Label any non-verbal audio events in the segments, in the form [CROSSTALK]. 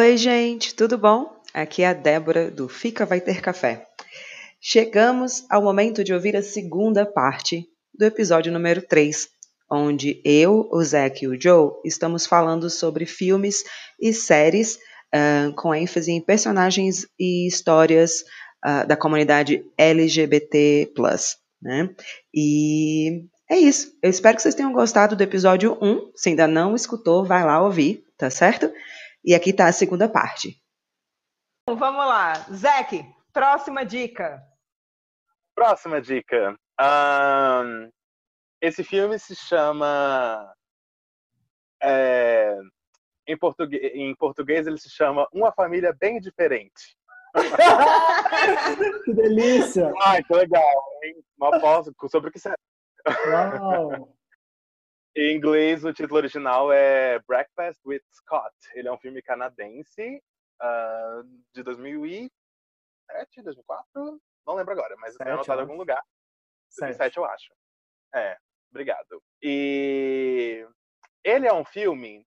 Oi, gente, tudo bom? Aqui é a Débora do Fica Vai Ter Café. Chegamos ao momento de ouvir a segunda parte do episódio número 3, onde eu, o Zack e o Joe estamos falando sobre filmes e séries uh, com ênfase em personagens e histórias uh, da comunidade LGBT+. Né? E é isso. Eu espero que vocês tenham gostado do episódio 1. Se ainda não escutou, vai lá ouvir, tá certo? E aqui tá a segunda parte. Vamos lá. Zack, próxima dica. Próxima dica. Um, esse filme se chama. É, em, português, em português ele se chama Uma Família Bem Diferente. [LAUGHS] que delícia! Ai, que legal, hein? Uma pausa sobre o que você. Uau! Em inglês, o título original é Breakfast with Scott. Ele é um filme canadense uh, de 2007, 2004, não lembro agora, mas tem anotado em algum lugar. 2007, eu acho. É, obrigado. E ele é um filme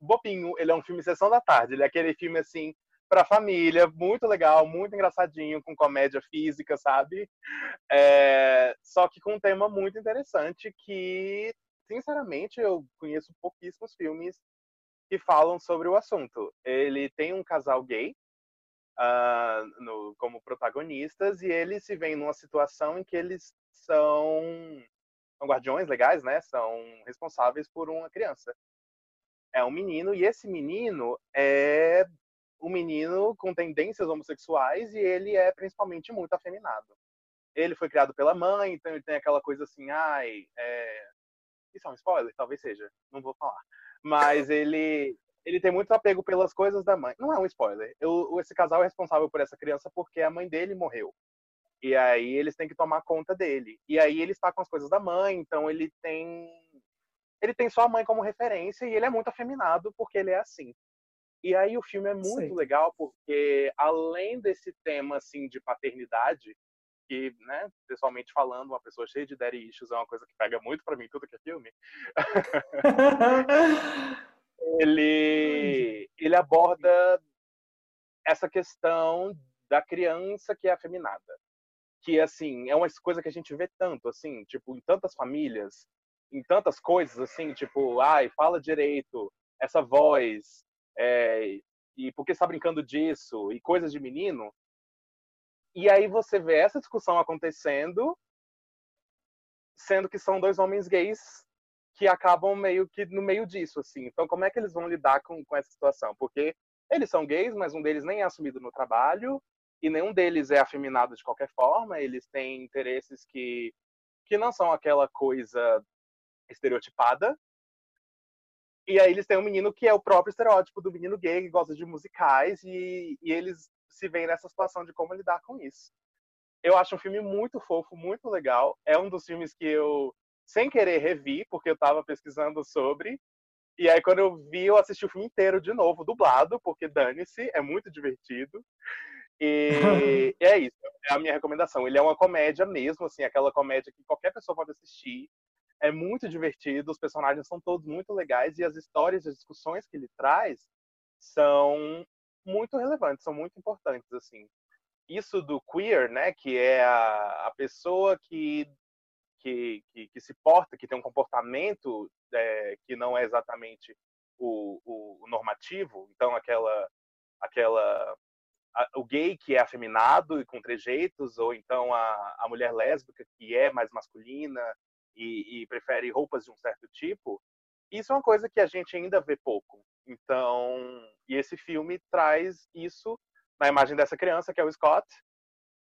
bobinho, ele é um filme sessão da tarde, ele é aquele filme assim para família, muito legal, muito engraçadinho, com comédia física, sabe? É, só que com um tema muito interessante que, sinceramente, eu conheço pouquíssimos filmes que falam sobre o assunto. Ele tem um casal gay uh, no, como protagonistas e eles se veem numa situação em que eles são, são guardiões legais, né? São responsáveis por uma criança. É um menino e esse menino é um menino com tendências homossexuais e ele é principalmente muito afeminado. Ele foi criado pela mãe, então ele tem aquela coisa assim, ai, é... isso é um spoiler? Talvez seja, não vou falar. Mas ele ele tem muito apego pelas coisas da mãe. Não é um spoiler. Eu, esse casal é responsável por essa criança porque a mãe dele morreu. E aí eles têm que tomar conta dele. E aí ele está com as coisas da mãe, então ele tem ele tem só a mãe como referência e ele é muito afeminado porque ele é assim. E aí o filme é muito Sim. legal porque além desse tema assim de paternidade, que, né, pessoalmente falando, uma pessoa cheia de daddy issues é uma coisa que pega muito para mim tudo que é filme. [LAUGHS] ele ele aborda essa questão da criança que é afeminada. Que assim, é uma coisa que a gente vê tanto assim, tipo, em tantas famílias, em tantas coisas assim, tipo, ai, fala direito, essa voz, é, e por que está brincando disso, e coisas de menino. E aí você vê essa discussão acontecendo, sendo que são dois homens gays que acabam meio que no meio disso, assim. Então, como é que eles vão lidar com, com essa situação? Porque eles são gays, mas um deles nem é assumido no trabalho, e nenhum deles é afeminado de qualquer forma, eles têm interesses que, que não são aquela coisa estereotipada, e aí eles têm um menino que é o próprio estereótipo do menino gay, que gosta de musicais, e, e eles se veem nessa situação de como lidar com isso. Eu acho um filme muito fofo, muito legal. É um dos filmes que eu, sem querer, revi, porque eu estava pesquisando sobre. E aí, quando eu vi, eu assisti o filme inteiro de novo, dublado, porque dane-se, é muito divertido. E, [LAUGHS] e é isso, é a minha recomendação. Ele é uma comédia mesmo, assim, aquela comédia que qualquer pessoa pode assistir é muito divertido, os personagens são todos muito legais e as histórias e as discussões que ele traz são muito relevantes, são muito importantes, assim. Isso do queer, né, que é a, a pessoa que, que, que, que, se porta, que tem um comportamento é, que não é exatamente o, o, o normativo, então aquela, aquela o gay que é afeminado e com trejeitos, ou então a, a mulher lésbica que é mais masculina e, e prefere roupas de um certo tipo, isso é uma coisa que a gente ainda vê pouco. Então, e esse filme traz isso na imagem dessa criança, que é o Scott,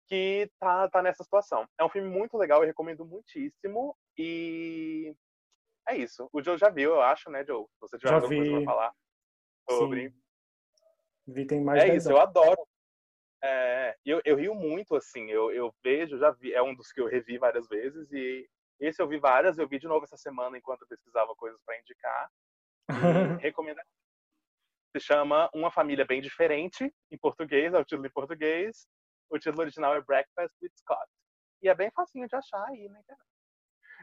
que tá, tá nessa situação. É um filme muito legal, eu recomendo muitíssimo. E é isso. O Joe já viu, eu acho, né, Joe? Se você tiver já alguma vi. coisa pra falar sobre. Sim. Vi tem mais É isso, anos. eu adoro. É, eu, eu rio muito, assim, eu, eu vejo, já vi, é um dos que eu revi várias vezes e esse eu vi várias, eu vi de novo essa semana enquanto eu pesquisava coisas para indicar. [LAUGHS] Recomendo. Se chama Uma Família Bem Diferente, em português, é o título em português. O título original é Breakfast with Scott. E é bem facinho de achar aí na internet.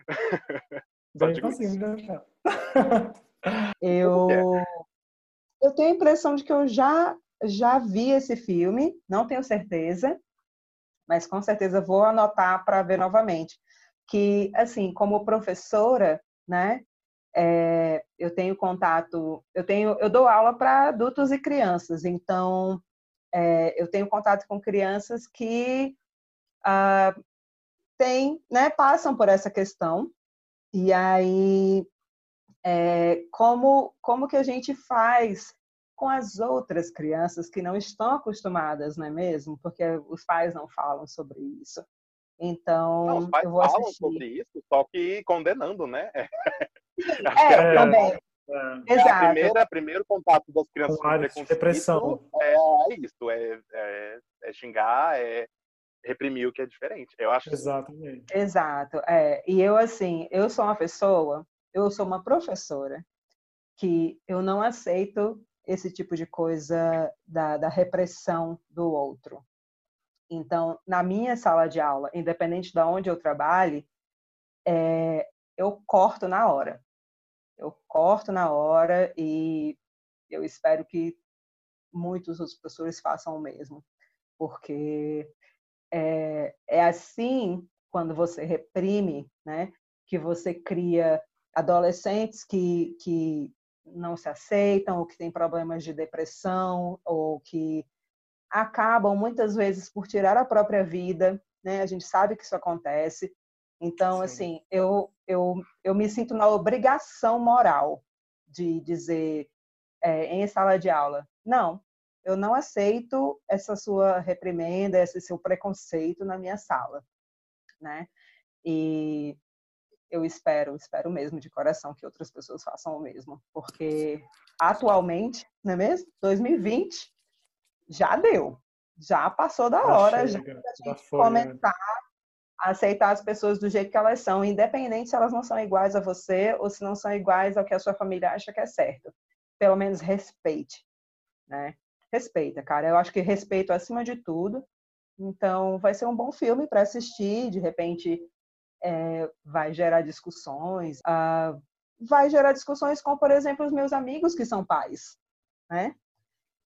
[LAUGHS] bem facinho de achar. [LAUGHS] eu, eu tenho a impressão de que eu já, já vi esse filme, não tenho certeza, mas com certeza vou anotar para ver novamente. Que, assim, como professora, né, é, eu tenho contato, eu tenho, eu dou aula para adultos e crianças, então é, eu tenho contato com crianças que ah, têm, né, passam por essa questão e aí é, como como que a gente faz com as outras crianças que não estão acostumadas, não é mesmo? Porque os pais não falam sobre isso. Então, Não, os pais eu vou falam assistir. sobre isso, só que condenando, né? [LAUGHS] É, É. também. É, Exato. A primeira, primeiro contato das crianças Com repressão. É, é isso, é, é, é xingar, é reprimir o que é diferente. Eu acho exatamente. Exato, é. E eu, assim, eu sou uma pessoa, eu sou uma professora que eu não aceito esse tipo de coisa da, da repressão do outro. Então, na minha sala de aula, independente de onde eu trabalhe, é, eu corto na hora. Eu corto na hora e eu espero que muitos outros professores façam o mesmo, porque é, é assim quando você reprime, né, que você cria adolescentes que, que não se aceitam, ou que têm problemas de depressão, ou que acabam muitas vezes por tirar a própria vida, né? A gente sabe que isso acontece. Então, Sim. assim, eu, eu, eu me sinto na obrigação moral de dizer é, em sala de aula, não, eu não aceito essa sua reprimenda, esse seu preconceito na minha sala, né? E eu espero, espero mesmo de coração que outras pessoas façam o mesmo, porque atualmente, não é mesmo? 2020 já deu, já passou da hora, já chega, já gente foi, né? começar a aceitar as pessoas do jeito que elas são, independente se elas não são iguais a você ou se não são iguais ao que a sua família acha que é certo. Pelo menos respeite, né? Respeita, cara. Eu acho que respeito acima de tudo. Então, vai ser um bom filme para assistir. De repente, é, vai gerar discussões. ah, vai gerar discussões com, por exemplo, os meus amigos que são pais, né?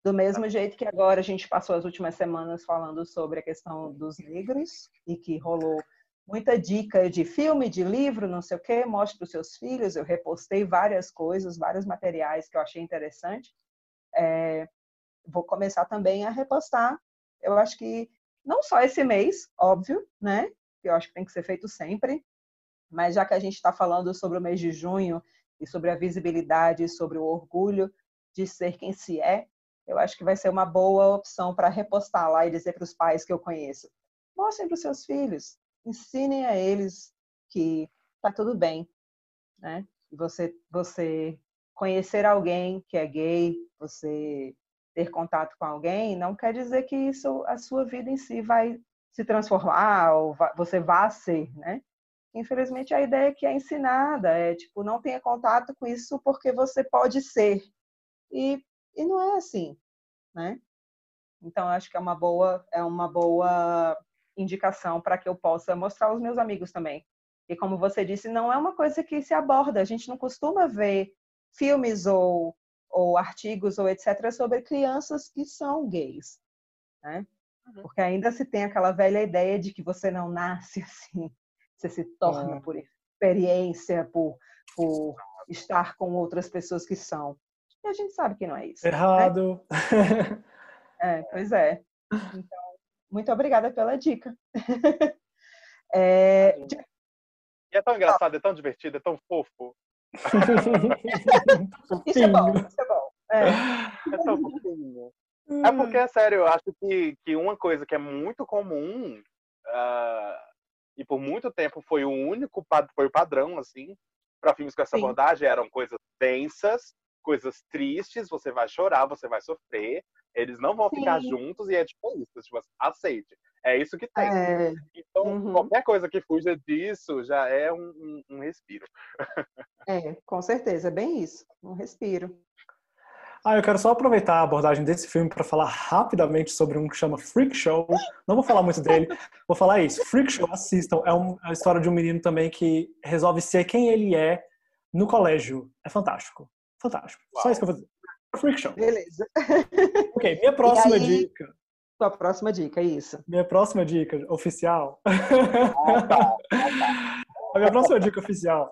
Do mesmo jeito que agora a gente passou as últimas semanas falando sobre a questão dos negros e que rolou muita dica de filme, de livro, não sei o quê, mostre para os seus filhos. Eu repostei várias coisas, vários materiais que eu achei interessante. É, vou começar também a repostar. Eu acho que não só esse mês, óbvio, né? Eu acho que tem que ser feito sempre, mas já que a gente está falando sobre o mês de junho e sobre a visibilidade, sobre o orgulho de ser quem se é, eu acho que vai ser uma boa opção para repostar lá e dizer para os pais que eu conheço: mostrem para os seus filhos, ensinem a eles que tá tudo bem, né? Você, você conhecer alguém que é gay, você ter contato com alguém, não quer dizer que isso, a sua vida em si vai se transformar ou você vá ser, né? Infelizmente a ideia que é ensinada é tipo não tenha contato com isso porque você pode ser e, e não é assim, né? Então acho que é uma boa é uma boa indicação para que eu possa mostrar aos meus amigos também. E como você disse, não é uma coisa que se aborda. A gente não costuma ver filmes ou, ou artigos ou etc sobre crianças que são gays, né? Uhum. Porque ainda se tem aquela velha ideia de que você não nasce [LAUGHS] assim, você se torna É. por experiência, por, por estar com outras pessoas que são. E a gente sabe que não é isso. né? Errado. [LAUGHS] É, pois é. Então, muito obrigada pela dica. [LAUGHS] É, E é tão engraçado, é tão divertido, é tão fofo. [LAUGHS] isso é bom, isso é bom. É, É tão fofinho. É porque, é sério, eu acho que, que uma coisa que é muito comum ah, e por muito tempo foi o único foi o padrão assim para filmes com essa Sim. abordagem eram coisas densas, coisas tristes, você vai chorar, você vai sofrer, eles não vão ficar Sim. juntos e é tipo isso, tipo, aceite. É isso que tem. é, Então, uhum. qualquer coisa que fuja disso já é um, um- um respiro. é, com certeza, é bem isso. Um respiro. Ah, eu quero só aproveitar a abordagem desse filme para falar rapidamente sobre um que chama Freak Show. Não vou falar muito dele, vou falar isso. Freak Show, assistam. É um- é a história de um menino também que resolve ser quem ele é no colégio. É fantástico. Fantástico. Só Uau. isso que eu vou dizer. Freak Show. Beleza. Ok, minha próxima aí- dica. Sua próxima dica, isso. Minha próxima dica oficial. Ah, tá. [LAUGHS] A minha próxima dica oficial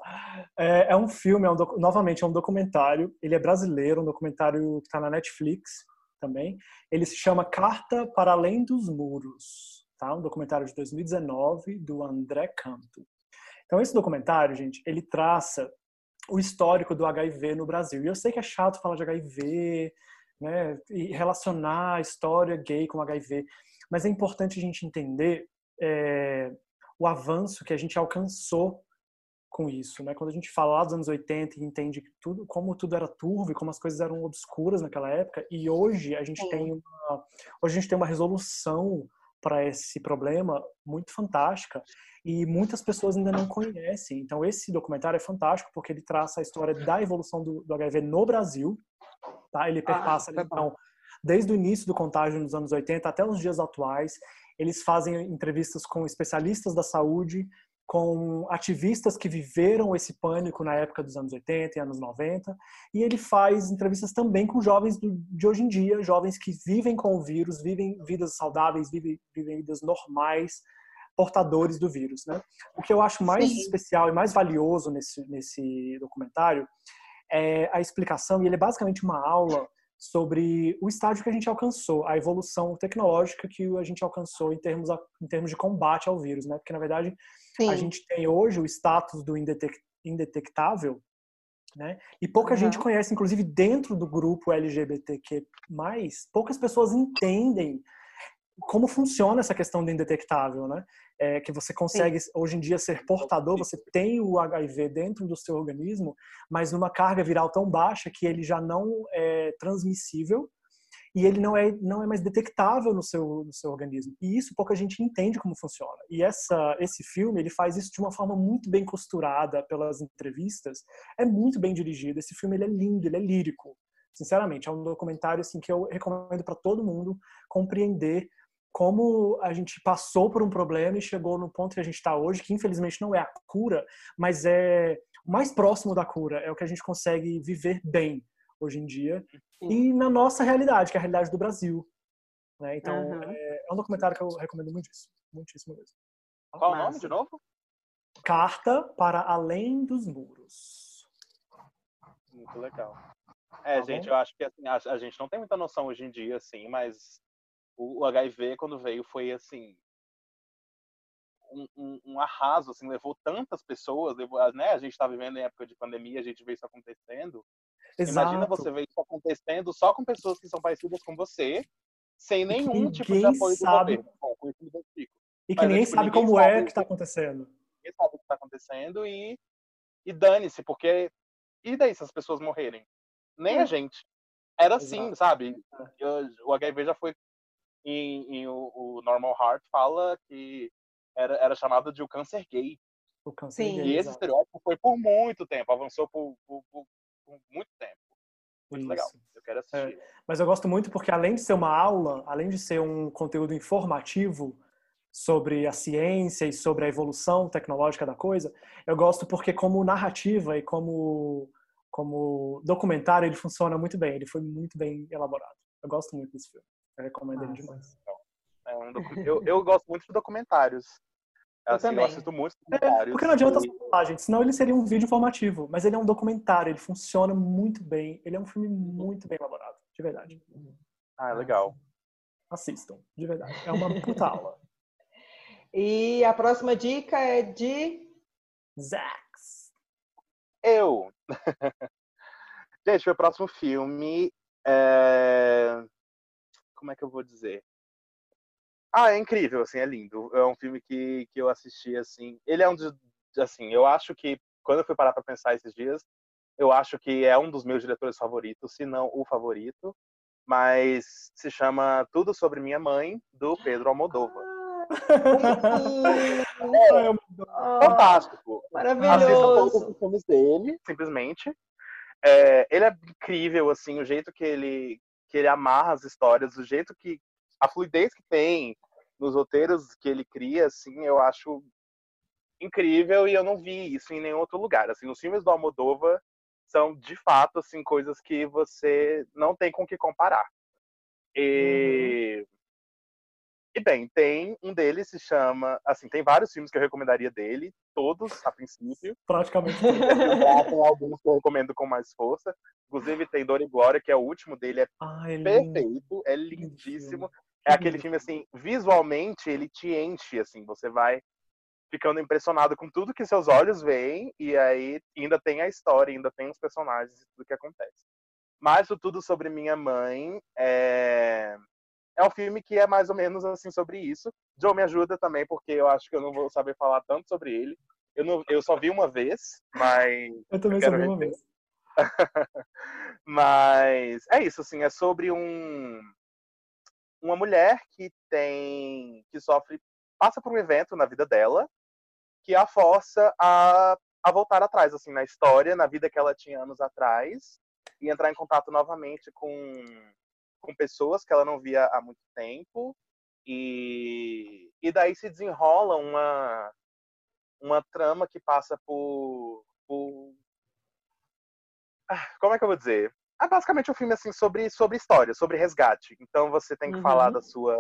é, é um filme, é um docu- novamente é um documentário. Ele é brasileiro, um documentário que está na Netflix também. Ele se chama Carta para Além dos Muros, tá? Um documentário de 2019 do André Canto. Então esse documentário, gente, ele traça o histórico do HIV no Brasil. E eu sei que é chato falar de HIV, né, e relacionar a história gay com HIV, mas é importante a gente entender é, o avanço que a gente alcançou com isso, né? Quando a gente fala lá dos anos 80 e entende que tudo, como tudo era turvo e como as coisas eram obscuras naquela época, e hoje a gente Sim. tem uma, hoje a gente tem uma resolução para esse problema muito fantástica e muitas pessoas ainda não conhecem. Então esse documentário é fantástico porque ele traça a história da evolução do, do HIV no Brasil, tá? Ele perpassa tá bom. então desde o início do contágio nos anos 80 até os dias atuais. Eles fazem entrevistas com especialistas da saúde, com ativistas que viveram esse pânico na época dos anos 80 e anos 90, e ele faz entrevistas também com jovens de hoje em dia, jovens que vivem com o vírus, vivem vidas saudáveis, vivem, vivem vidas normais, portadores do vírus, né? O que eu acho mais Sim. especial e mais valioso nesse, nesse documentário é a explicação, e ele é basicamente uma aula sobre o estágio que a gente alcançou, a evolução tecnológica que a gente alcançou em termos, em termos de combate ao vírus, né? Porque, na verdade, Sim. a gente tem hoje o status do indetec- indetectável, né? E pouca Aham. gente conhece, inclusive dentro do grupo LGBTQ+, poucas pessoas entendem como funciona essa questão do indetectável, né? É, que você consegue hoje em dia ser portador, você tem o HIV dentro do seu organismo, mas numa carga viral tão baixa que ele já não é transmissível e ele não é não é mais detectável no seu no seu organismo. E isso pouca gente entende como funciona. E essa esse filme ele faz isso de uma forma muito bem costurada pelas entrevistas. É muito bem dirigido. Esse filme ele é lindo, ele é lírico. Sinceramente, é um documentário assim que eu recomendo para todo mundo compreender como a gente passou por um problema e chegou no ponto que a gente está hoje, que infelizmente não é a cura, mas é o mais próximo da cura, é o que a gente consegue viver bem hoje em dia Sim. e na nossa realidade, que é a realidade do Brasil. né? Então, Uhum. é, é um documentário que eu recomendo muitíssimo, muitíssimo mesmo. Qual o nome de novo? Carta para Além dos Muros. Muito legal. É, Tá gente, bom? eu acho que assim, a, a gente não tem muita noção hoje em dia, assim, mas o, o HIV, quando veio, foi assim. Um, um, um arraso, assim, levou tantas pessoas, levou, né? A gente está vivendo em época de pandemia, a gente vê isso acontecendo. Imagina Exato. você ver isso acontecendo só com pessoas que são parecidas com você, sem nenhum tipo de apoio sabe- do governo. Bom, com isso identifico. E que Mas, ninguém tipo, sabe ninguém como sabe é o que está acontecendo. Ninguém sabe o que está acontecendo e, e dane-se, porque. E daí se as pessoas morrerem? Nem a É. gente. Era assim, Exato. sabe? Eu- o HIV já foi. Em, em o, o Normal Heart fala que era, era chamado de o câncer gay. O câncer Sim. gay, E esse exato. estereótipo foi por muito tempo, avançou por, por, por- por muito tempo. Muito legal. Isso. Eu quero assistir. Mas eu gosto muito porque, além de ser uma aula, além de ser um conteúdo informativo sobre a ciência e sobre a evolução tecnológica da coisa, eu gosto porque, como narrativa e como, como documentário, ele funciona muito bem. Ele foi muito bem elaborado. Eu gosto muito desse filme. Eu recomendo ele Massa. demais. É um docu- eu, eu gosto muito de documentários. Eu Assim, eu, também. assisto muitos É, porque não adianta e- só falar, gente, senão ele seria um vídeo informativo. Mas ele é um documentário, ele funciona muito bem. Ele é um filme muito bem elaborado, de verdade. Ah, legal. Assistam, de verdade. É uma puta aula. [LAUGHS] E a próxima dica é de. Zax. Eu. [LAUGHS] Gente, meu próximo filme é... Como é que eu vou dizer? Ah, é incrível, assim, é lindo. É um filme que, que eu assisti, assim... Ele é um dos... Assim, eu acho que... Quando eu fui parar pra pensar esses dias, eu acho que é um dos meus diretores favoritos, se não o favorito. Mas se chama Tudo Sobre Minha Mãe, do Pedro Almodóvar. Ah, Fantástico. Assistam todos Maravilhoso. os filmes dele, simplesmente. É, ele é incrível, assim, o jeito que ele, que ele amarra as histórias, o jeito que. a fluidez que tem nos roteiros que ele cria, assim, eu acho incrível e eu não vi isso em nenhum outro lugar. Assim, os filmes do Almodóvar são de fato assim coisas que você não tem com o que comparar. E uhum. E bem, tem um deles se chama, assim, tem vários filmes que eu recomendaria dele, todos a princípio. [LAUGHS] Praticamente. [LAUGHS] tem alguns que eu recomendo com mais força. Inclusive tem Dor e Glória, que é o último dele, é ah, é perfeito, é lindíssimo. É aquele filme assim, visualmente ele te enche assim, você vai ficando impressionado com tudo que seus olhos veem e aí ainda tem a história, ainda tem os personagens e tudo que acontece. Mas o Tudo Sobre Minha Mãe é é um filme que é mais ou menos assim sobre isso. Joe me ajuda também, porque eu acho que eu não vou saber falar tanto sobre ele. Eu, não, eu só vi uma vez, mas. Eu também só vi uma vez. [LAUGHS] mas é isso, assim, é sobre um uma mulher que tem que sofre passa por um evento na vida dela que a força a, a voltar atrás assim na história, na vida que ela tinha anos atrás e entrar em contato novamente com com pessoas que ela não via há muito tempo e, e daí se desenrola uma uma trama que passa por, por... Ah, como é que eu vou dizer é basicamente um filme assim sobre sobre história sobre resgate então você tem que uhum. falar da sua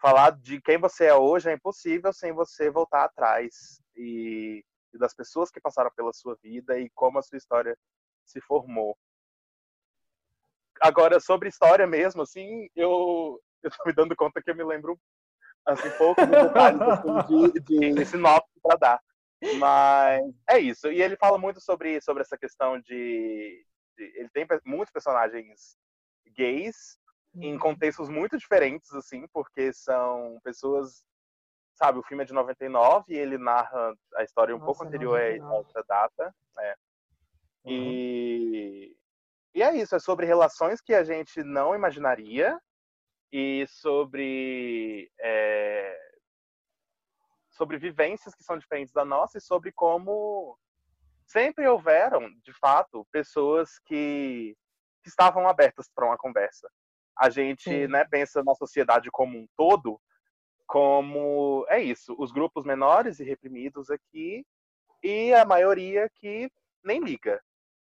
falar de quem você é hoje é impossível sem você voltar atrás e, e das pessoas que passaram pela sua vida e como a sua história se formou Agora, sobre história mesmo, assim, eu, eu tô me dando conta que eu me lembro, assim, pouco detalhes assim, de, de sinopse para dar. Mas é isso. E ele fala muito sobre, sobre essa questão de, de Ele tem muitos personagens gays em uhum. contextos muito diferentes, assim, porque são pessoas. Sabe, o filme é de 99 e ele narra a história um Nossa, pouco anterior a outra data. Né? Uhum. E e é isso, é sobre relações que a gente não imaginaria e sobre é, sobre vivências que são diferentes da nossa e sobre como sempre houveram, de fato, pessoas que, que estavam abertas para uma conversa. A gente né, pensa na sociedade como um todo, como é isso, os grupos menores e reprimidos aqui e a maioria que nem liga.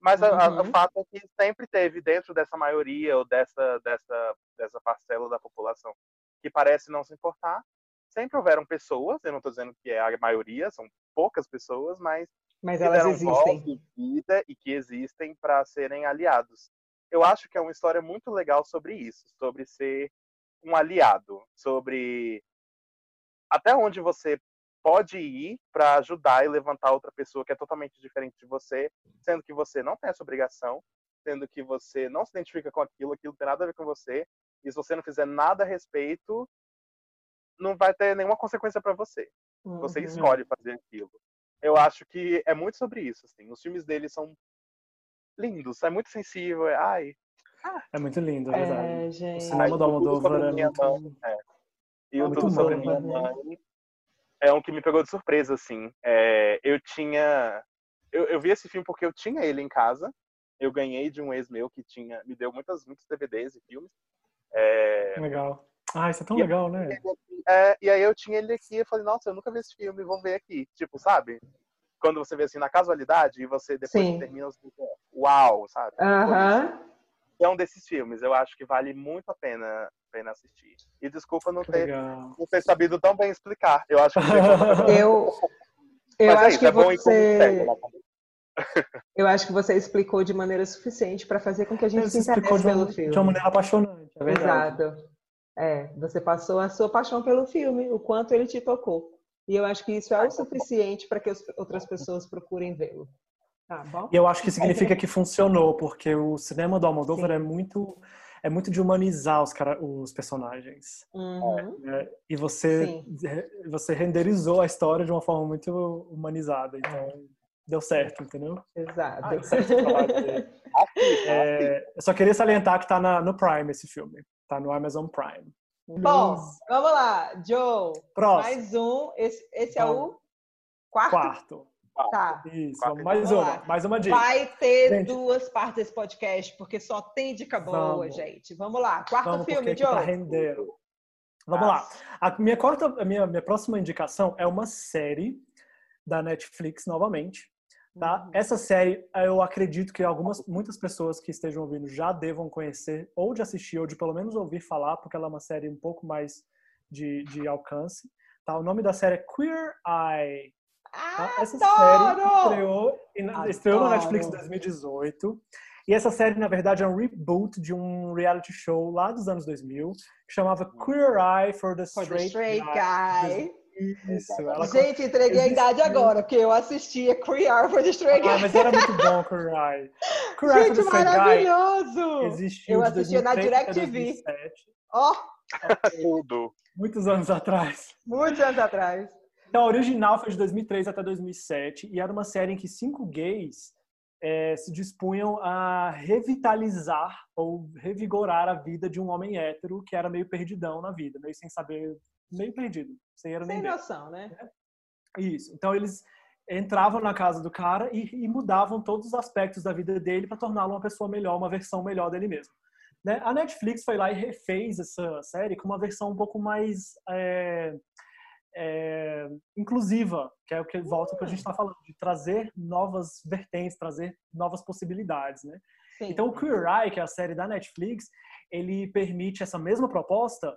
Mas uhum. a, a, o fato é que sempre teve dentro dessa maioria ou dessa, dessa, dessa parcela da população que parece não se importar, sempre houveram pessoas, eu não estou dizendo que é a maioria, são poucas pessoas, mas, mas elas existem. vida e que existem para serem aliados. Eu acho que é uma história muito legal sobre isso, sobre ser um aliado, sobre até onde você pode ir para ajudar e levantar outra pessoa que é totalmente diferente de você, sendo que você não tem essa obrigação, sendo que você não se identifica com aquilo, aquilo tem nada a ver com você, e se você não fizer nada a respeito, não vai ter nenhuma consequência para você. Uhum. Você escolhe fazer aquilo. Eu acho que é muito sobre isso, assim. Os filmes dele são lindos, é muito sensível, é, ai. Ah. É muito lindo, é verdade. É, gente. O cinema do Almodóvar é muito... É. E o é Tudo Sobre Minha né? Mãe é um que me pegou de surpresa, assim. É, eu tinha. Eu, eu, vi esse filme porque eu tinha ele em casa. Eu ganhei de um ex meu que tinha. Me deu muitas, muitos DVDs e filmes. É... Legal. Ah, isso é tão legal, né? É, e aí eu tinha ele aqui e falei, nossa, eu nunca vi esse filme, vou ver aqui. Tipo, sabe? Quando você vê assim na casualidade e você depois Sim. termina, você fica, uau, sabe? Aham. Uh -huh é um desses filmes. Eu acho que vale muito a pena, pena assistir. E desculpa não ter, não ter sabido tão bem explicar. Eu acho que [LAUGHS] eu eu Mas é acho é isso, que é você [LAUGHS] eu acho que você explicou de maneira suficiente para fazer com que a gente você se interesse pelo filme. De uma maneira apaixonante, é verdade. Exato. É, você passou a sua paixão pelo filme, o quanto ele te tocou. E eu acho que isso é o suficiente para que outras pessoas procurem vê-lo. Tá bom. E eu acho que significa que funcionou, porque o cinema do Almodóvar é muito é muito de humanizar os, cara, os personagens. Uhum. É, e você você renderizou a história de uma forma muito humanizada. Então, deu certo, entendeu? Exato. Ah, [LAUGHS] é, eu só queria salientar que tá na, no Prime esse filme. Tá no Amazon Prime. Bom, vamos lá, Joe. Próximo. Mais um. Esse, esse é o quarto? Quarto. Tá. Isso, mais uma, lá. mais uma dica. Vai ter gente. duas partes desse podcast, porque só tem dica boa, Vamos. gente. Vamos lá. Quarto Vamos, filme, Joe. Tá rendendo. Vamos Nossa. lá. A minha, quarta, a minha, minha próxima indicação é uma série da Netflix, novamente, Tá? Uhum. Essa série, eu acredito que algumas, muitas pessoas que estejam ouvindo já devam conhecer, ou de assistir, ou de pelo menos ouvir falar, porque ela é uma série um pouco mais de, de alcance. Tá? O nome da série é Queer Eye. Tá? Essa série estreou, estreou na Netflix em 2018. E essa série, na verdade, é um reboot de um reality show lá dos anos 2000, que chamava Queer Eye for the Straight, for the straight Guy. guy. Isso. Ela Gente, entreguei a idade agora, porque eu assistia Eye for the Straight Guy. Ah, mas era muito bom Eye. Queer Eye for the maravilhoso! Existiu Eu assistia na DirecTV. Ó! Oh. Tudo. Muitos anos atrás. Muitos anos atrás. Então, a original foi de 2003 até 2007 e era uma série em que cinco gays é, se dispunham a revitalizar ou revigorar a vida de um homem hétero que era meio perdidão na vida, meio sem saber, meio perdido, sem era nem Sem noção, né? Isso. Então eles entravam na casa do cara e, e mudavam todos os aspectos da vida dele para torná-lo uma pessoa melhor, uma versão melhor dele mesmo. Né? A Netflix foi lá e refez essa série com uma versão um pouco mais é, é, inclusiva, que é o que volta para a gente está falando, de trazer novas vertentes, trazer novas possibilidades, né? Sim. Então, o Queer Eye, que é a série da Netflix, ele permite essa mesma proposta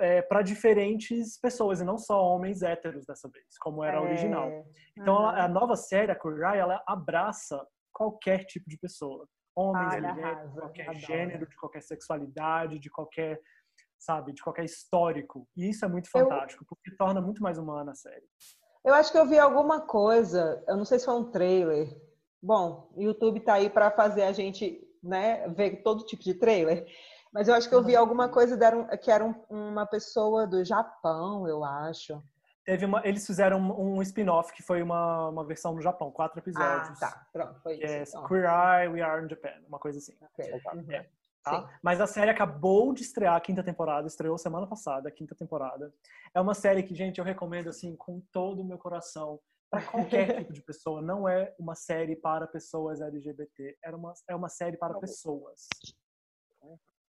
é, para diferentes pessoas, e não só homens héteros dessa vez, como era a original. É. Então, uhum. a, a, nova série, a Eye, ela abraça qualquer tipo de pessoa. Homens, mulheres, de qualquer gênero, de qualquer sexualidade, de qualquer sabe? De qualquer histórico. E isso é muito fantástico, eu... porque torna muito mais humana a série. Eu acho que eu vi alguma coisa, eu não sei se foi um trailer. Bom, o YouTube tá aí para fazer a gente, né, ver todo tipo de trailer. Mas eu acho que eu vi alguma coisa que era uma pessoa do Japão, eu acho. Teve uma, eles fizeram um, spin-off que foi uma, uma versão no Japão, quatro episódios. Ah, tá. Pronto, foi isso. É então. Queer Eye, We Are in Japan, uma coisa assim. Okay. Uhum. É. Tá? Mas a série acabou de estrear a quinta temporada, estreou semana passada, a quinta temporada. É uma série que, gente, eu recomendo assim com todo o meu coração para qualquer [LAUGHS] tipo de pessoa. Não é uma série para pessoas LGBT, é uma, é uma série para pessoas.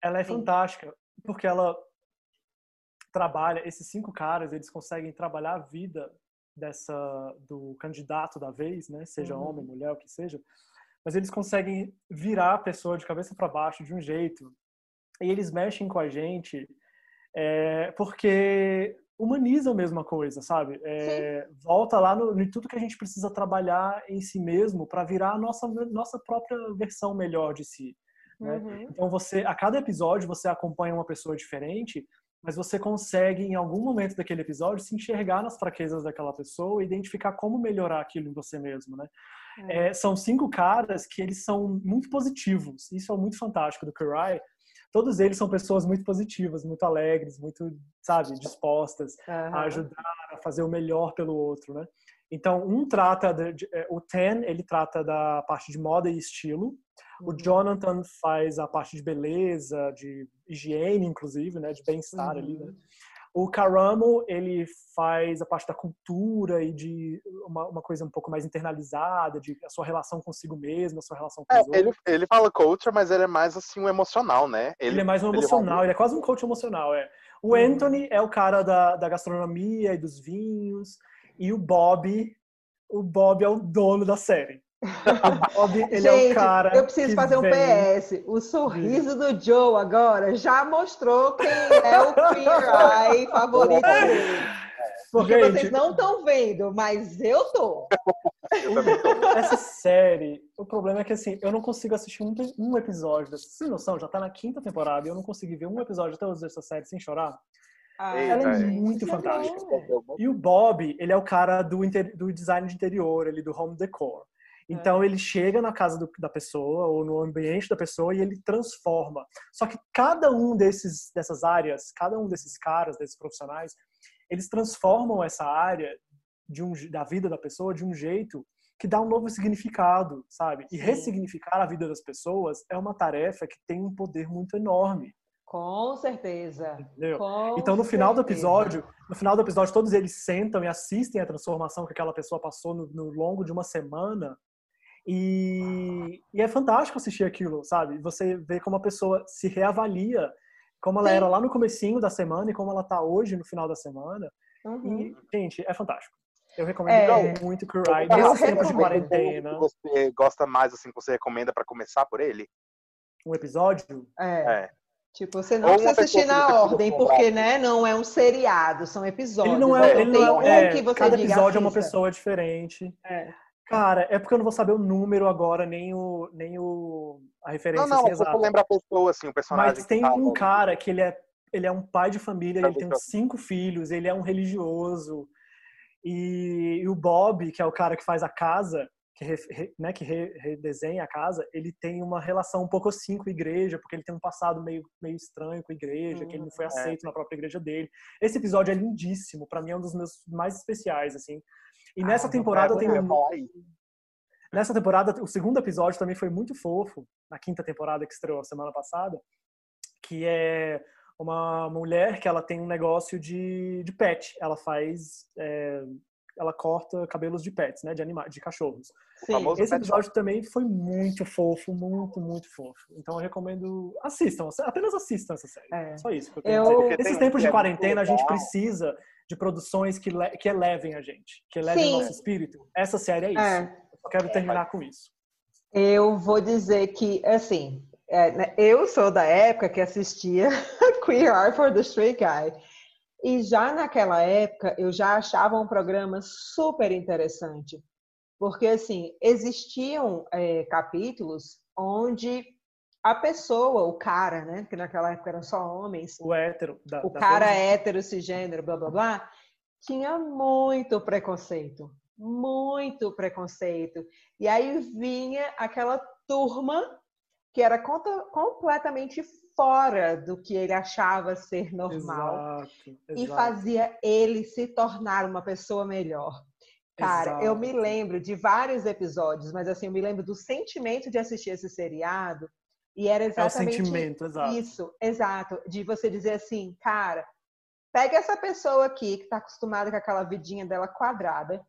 Ela é Sim. fantástica porque ela trabalha, esses cinco caras, eles conseguem trabalhar a vida dessa do candidato da vez, né? Seja uhum. homem, mulher, o que seja mas eles conseguem virar a pessoa de cabeça para baixo de um jeito. E eles mexem com a gente é, porque humanizam a mesma coisa, sabe? É, volta lá no, em tudo que a gente precisa trabalhar em si mesmo para virar a nossa, nossa própria versão melhor de si. Né? Uhum. Então você, a cada episódio você acompanha uma pessoa diferente, mas você consegue em algum momento daquele episódio se enxergar nas fraquezas daquela pessoa e identificar como melhorar aquilo em você mesmo, né? É. É, são cinco caras que eles são muito positivos. Isso é muito fantástico do Kurai. Todos eles são pessoas muito positivas, muito alegres, muito, sabe, dispostas uhum. a ajudar, a fazer o melhor pelo outro, né? Então, um trata, de, de, é, o Ten, ele trata da parte de moda e estilo. O uhum. Jonathan faz a parte de beleza, de higiene, inclusive, né? De bem-estar uhum. ali, né? Uhum. O Caramo, ele faz a parte da cultura e de uma, uma, coisa um pouco mais internalizada, de a sua relação consigo mesmo, a sua relação com é, os ele, outros. Ele fala culture, mas ele é mais assim um emocional, né? Ele, ele é mais um emocional, ele, ele, é quase um coach emocional, é. O uhum. Anthony é o cara da, da gastronomia e dos vinhos, e o Bob, o Bob é o dono da série. Bob, [LAUGHS] ele Gente, é o cara. Eu preciso fazer um vem... PS. O sorriso do Joe agora já mostrou quem é o Queer Eye [LAUGHS] favorito dele. Porque Gente, vocês não estão vendo, mas eu tô. [LAUGHS] Essa série, o problema é que assim, eu não consigo assistir um, um episódio dessa. Sem noção, já tá na quinta temporada e eu não consegui ver um episódio até hoje dessa série sem chorar. Ah, ela é muito fantástica. E o Bob, ele é o cara do, do design de interior, ele do home decor. Então é. ele chega na casa do, da pessoa ou no ambiente da pessoa e ele transforma. Só que cada um desses dessas áreas, cada um desses caras, desses profissionais, eles transformam essa área de um, da vida da pessoa de um jeito que dá um novo significado, sabe? E Sim. ressignificar a vida das pessoas é uma tarefa que tem um poder muito enorme. Com certeza. Com então no final do episódio, no final do episódio todos eles sentam e assistem a transformação que aquela pessoa passou no, no longo de uma semana e, e, é fantástico assistir aquilo, sabe? Você vê como a pessoa se reavalia, como ela Sim. era lá no comecinho da semana e como ela tá hoje no final da semana. Uhum. E, gente, é fantástico. Eu recomendo É. muito Eu nesses tempos de quarentena. Você gosta mais, assim, que você recomenda pra começar por ele? Um episódio. É. É. Tipo, você não Ou precisa assistir na ordem, porque, né, não é um seriado, são episódios. Ele não é, ele não um é, que você cada diga, episódio é uma pessoa diferente. É. Cara, é porque eu não vou saber o número agora, nem o nem o a referência Não, não, assim, exata. lembra a pessoa, assim, o personagem. Mas tem tá um cara que ele é ele é um pai de família, Pra ele tem cinco filhos, ele é um religioso. E, e o Bob, que é o cara que faz a casa, que, re- né, que re- redesenha a casa, ele tem uma relação um pouco assim com a igreja, porque ele tem um passado meio, meio estranho com a igreja, que ele não foi aceito na própria igreja dele. Esse episódio é lindíssimo, pra mim é um dos meus mais especiais, assim. E nessa Ah, temporada É, tem um. Nessa temporada, o segundo episódio também foi muito fofo, na quinta temporada que estreou semana passada, que é uma mulher que ela tem um negócio de, de pet. Ela faz. é, ela corta cabelos de pets, né? De animais, de cachorros. Sim. Esse pet episódio também foi muito fofo, muito, muito fofo. Então eu recomendo. Assistam, apenas assistam essa série. É. Só isso que eu Esses tempos que de é quarentena, a gente precisa de produções que, le- que elevem a gente, que elevem Sim. o nosso espírito. Essa série é isso. É. Eu só quero terminar com isso. Eu vou dizer que, assim, é, né, eu sou da época que assistia [LAUGHS] Queer Eye for the Straight Guy. E já naquela época eu já achava um programa super interessante. Porque, assim, existiam é, capítulos onde a pessoa, o cara, né? Que naquela época eram só homens, O hétero da, o da cara coisa. hétero, cisgênero, blá blá blá, tinha muito preconceito. Muito preconceito. E aí vinha aquela turma que era completamente fora do que ele achava ser normal Exato, e exato. fazia ele se tornar uma pessoa melhor. Cara, eu me Exato. lembro de vários episódios, mas assim, eu me lembro do sentimento de assistir esse seriado e era É o exatamente sentimento, exato. isso, exato. De você dizer assim, cara, pega essa pessoa aqui que está acostumada com aquela vidinha dela quadrada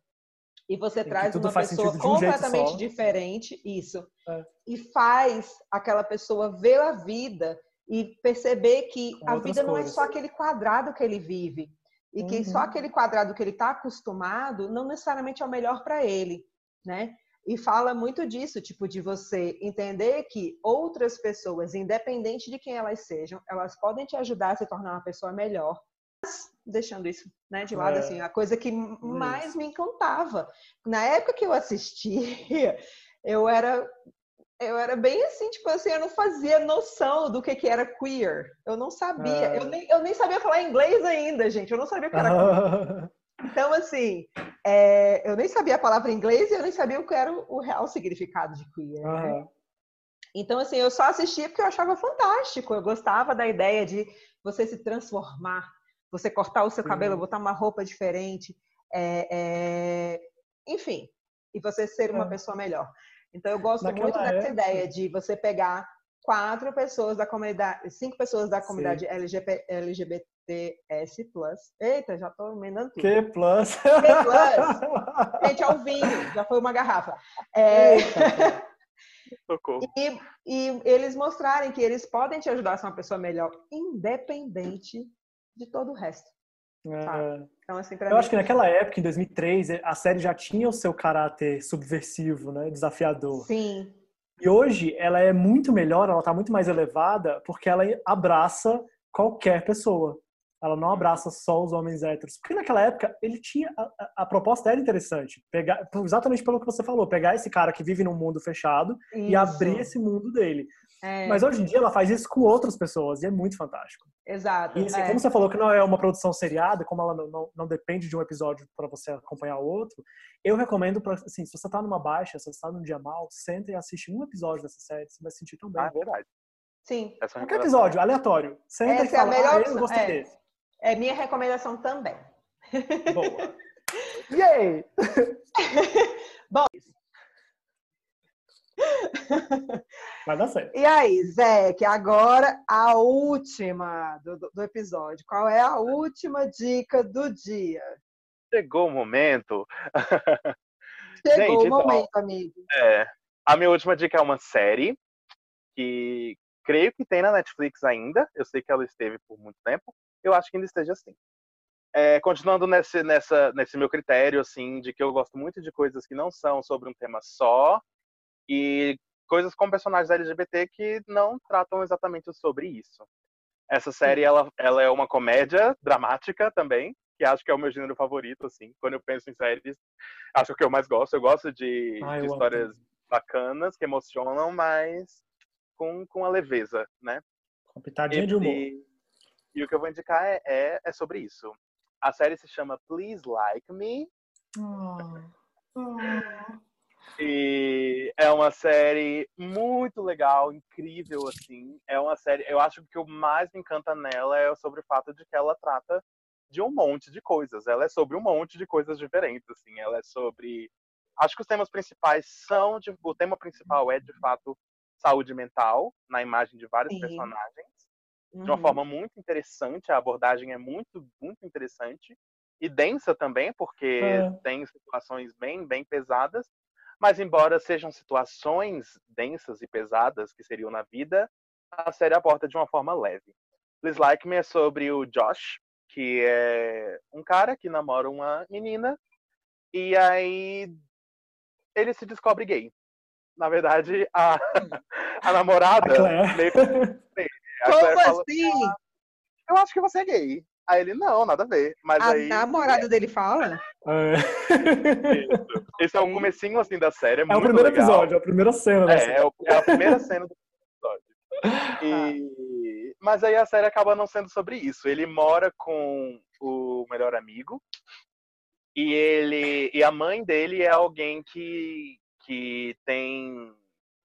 e você que traz uma pessoa um completamente diferente, isso, É. e faz aquela pessoa ver a vida e perceber que Com a vida não é só aquele quadrado que ele vive e que só Uhum. aquele quadrado que ele está acostumado não necessariamente é o melhor para ele, né? E fala muito disso, tipo, de você entender que outras pessoas, independente de quem elas sejam, elas podem te ajudar a se tornar uma pessoa melhor. Mas, deixando isso né, de lado, É. assim, a coisa que mais Isso. me encantava. Na época que eu assistia, [LAUGHS] eu era eu era bem assim, tipo assim, eu não fazia noção do que, que era queer. Eu não sabia. É. Eu, nem, eu nem sabia falar inglês ainda, gente. Eu não sabia o que era queer. Então, assim, é, eu nem sabia a palavra em inglês e eu nem sabia o que era o, o real significado de queer. né? Então, assim, eu só assistia porque eu achava fantástico. Eu gostava da ideia de você se transformar, você cortar o seu Sim. cabelo, botar uma roupa diferente, é, é, enfim, e você ser uma É. pessoa melhor. Então, eu gosto Naquela muito dessa época- ideia de você pegar quatro pessoas da comunidade, cinco pessoas da comunidade LGBT, LGBTS+. Eita, já tô emendando tudo. Que plus. Gente, é o vinho, já foi uma garrafa. É, [LAUGHS] Socorro. e, e eles mostrarem que eles podem te ajudar a ser uma pessoa melhor, independente de todo o resto. É. Então, assim, Eu mim, acho que naquela época, em 2003, a série já tinha o seu caráter subversivo, né? Desafiador. sim, E hoje ela é muito melhor, ela tá muito mais elevada, porque ela abraça qualquer pessoa. Ela não abraça só os homens héteros. Porque naquela época ele tinha a, a- a proposta era interessante, pegar exatamente pelo que você falou, pegar esse cara que vive num mundo fechado e isso. abrir esse mundo dele. É, Mas hoje em dia ela faz isso com outras pessoas e é muito fantástico. exato. E assim, é. como você falou que não é uma produção seriada, como ela não, não, não depende de um episódio para você acompanhar o outro, eu recomendo para assim, se você tá numa baixa, se você tá num dia mal, senta e assiste um episódio dessa série, você vai se sentir tão bem. Ah, é verdade. Sim, Essa é Qualquer episódio, aleatório. Senta Essa e é a fala, melhor ah, eu gostei é. desse. é minha recomendação também. Boa. [LAUGHS] Yay! [LAUGHS] [LAUGHS] Vai dar certo. E aí, Zé, que agora a última do, do- episódio. Qual é a última dica do dia? Chegou o momento. [LAUGHS] Chegou Gente, o então, momento, amigo. É, a minha última dica é uma série que creio que tem na Netflix ainda. Eu sei que ela esteve por muito tempo. Eu acho que ainda esteja assim. É, continuando nesse, nessa, nesse meu critério, assim, de que eu gosto muito de coisas que não são sobre um tema só e coisas com personagens LGBT que não tratam exatamente sobre isso. Essa série, ela, ela é uma comédia dramática também, que acho que é o meu gênero favorito, assim. Quando eu penso em séries, acho que eu mais gosto. Eu gosto de, Ah, de histórias amo. bacanas, que emocionam, mas com, com a leveza, né? Com pitadinha de humor. E, e o que eu vou indicar é, é, é sobre isso. A série se chama Please Like Me. Ah, ah. E é uma série muito legal, incrível, assim. É uma série. Eu acho que o que mais me encanta nela é sobre o fato de que ela trata de um monte de coisas. Ela é sobre um monte de coisas diferentes, assim. Ela é sobre. Acho que os temas principais são. De... O tema principal é, de fato, saúde mental, na imagem de vários Sim. personagens. de Uhum. uma forma muito interessante. A abordagem é muito, muito interessante e densa também, porque É. tem situações bem, bem pesadas. Mas embora sejam situações densas e pesadas que seriam na vida, a série aborda de uma forma leve. Please Like Me é sobre o Josh, que é um cara que namora uma menina e aí ele se descobre gay. Na verdade, a, a A namorada Claire. meio [LAUGHS] a Como Claire fala, assim? eu acho que você é gay. Aí ele, não, nada a ver. Mas A aí. namorada dele fala? É. [LAUGHS] Isso. Esse é o comecinho assim da série. É, É o primeiro legal. episódio, é a primeira cena. da É, série. é, o- é a primeira cena do episódio. [LAUGHS] E... Mas aí a série acaba não sendo sobre isso. Ele mora com o melhor amigo e ele e a mãe dele é alguém que, que tem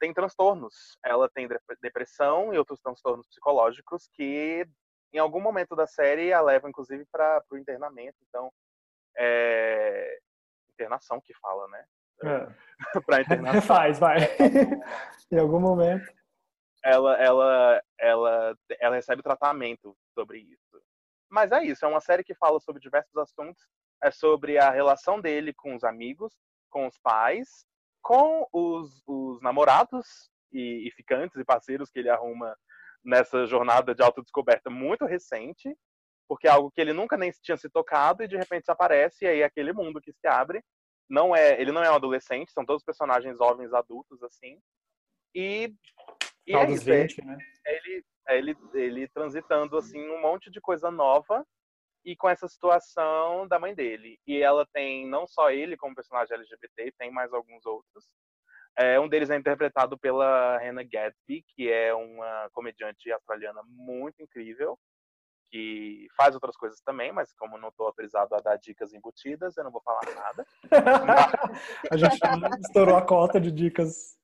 tem transtornos. Ela tem dep- depressão e outros transtornos psicológicos que em algum momento da série a levam inclusive para o internamento. Então é internação que fala, né? É. [LAUGHS] Para internação. [LAUGHS] Refaz, vai. [LAUGHS] em algum momento. ela, ela, ela, ela recebe tratamento sobre isso. Mas é isso, é uma série que fala sobre diversos assuntos. É sobre a relação dele com os amigos, com os pais, com os, os namorados e, e ficantes e parceiros que ele arruma nessa jornada de autodescoberta muito recente, porque é algo que ele nunca nem tinha se tocado e de repente aparece e aí é aquele mundo que se abre. Não é, ele não é um adolescente, são todos personagens jovens adultos assim. E, e é isso, é 20, né? ele, ele, ele transitando assim um monte de coisa nova e com essa situação da mãe dele. E ela tem não só ele como personagem LGBT, tem mais alguns outros. É, um deles é interpretado pela Hannah Gadsby, que é uma comediante australiana muito incrível, que faz outras coisas também, mas como não estou autorizado a dar dicas embutidas, eu não vou falar nada. [LAUGHS] a gente estourou a cota de dicas.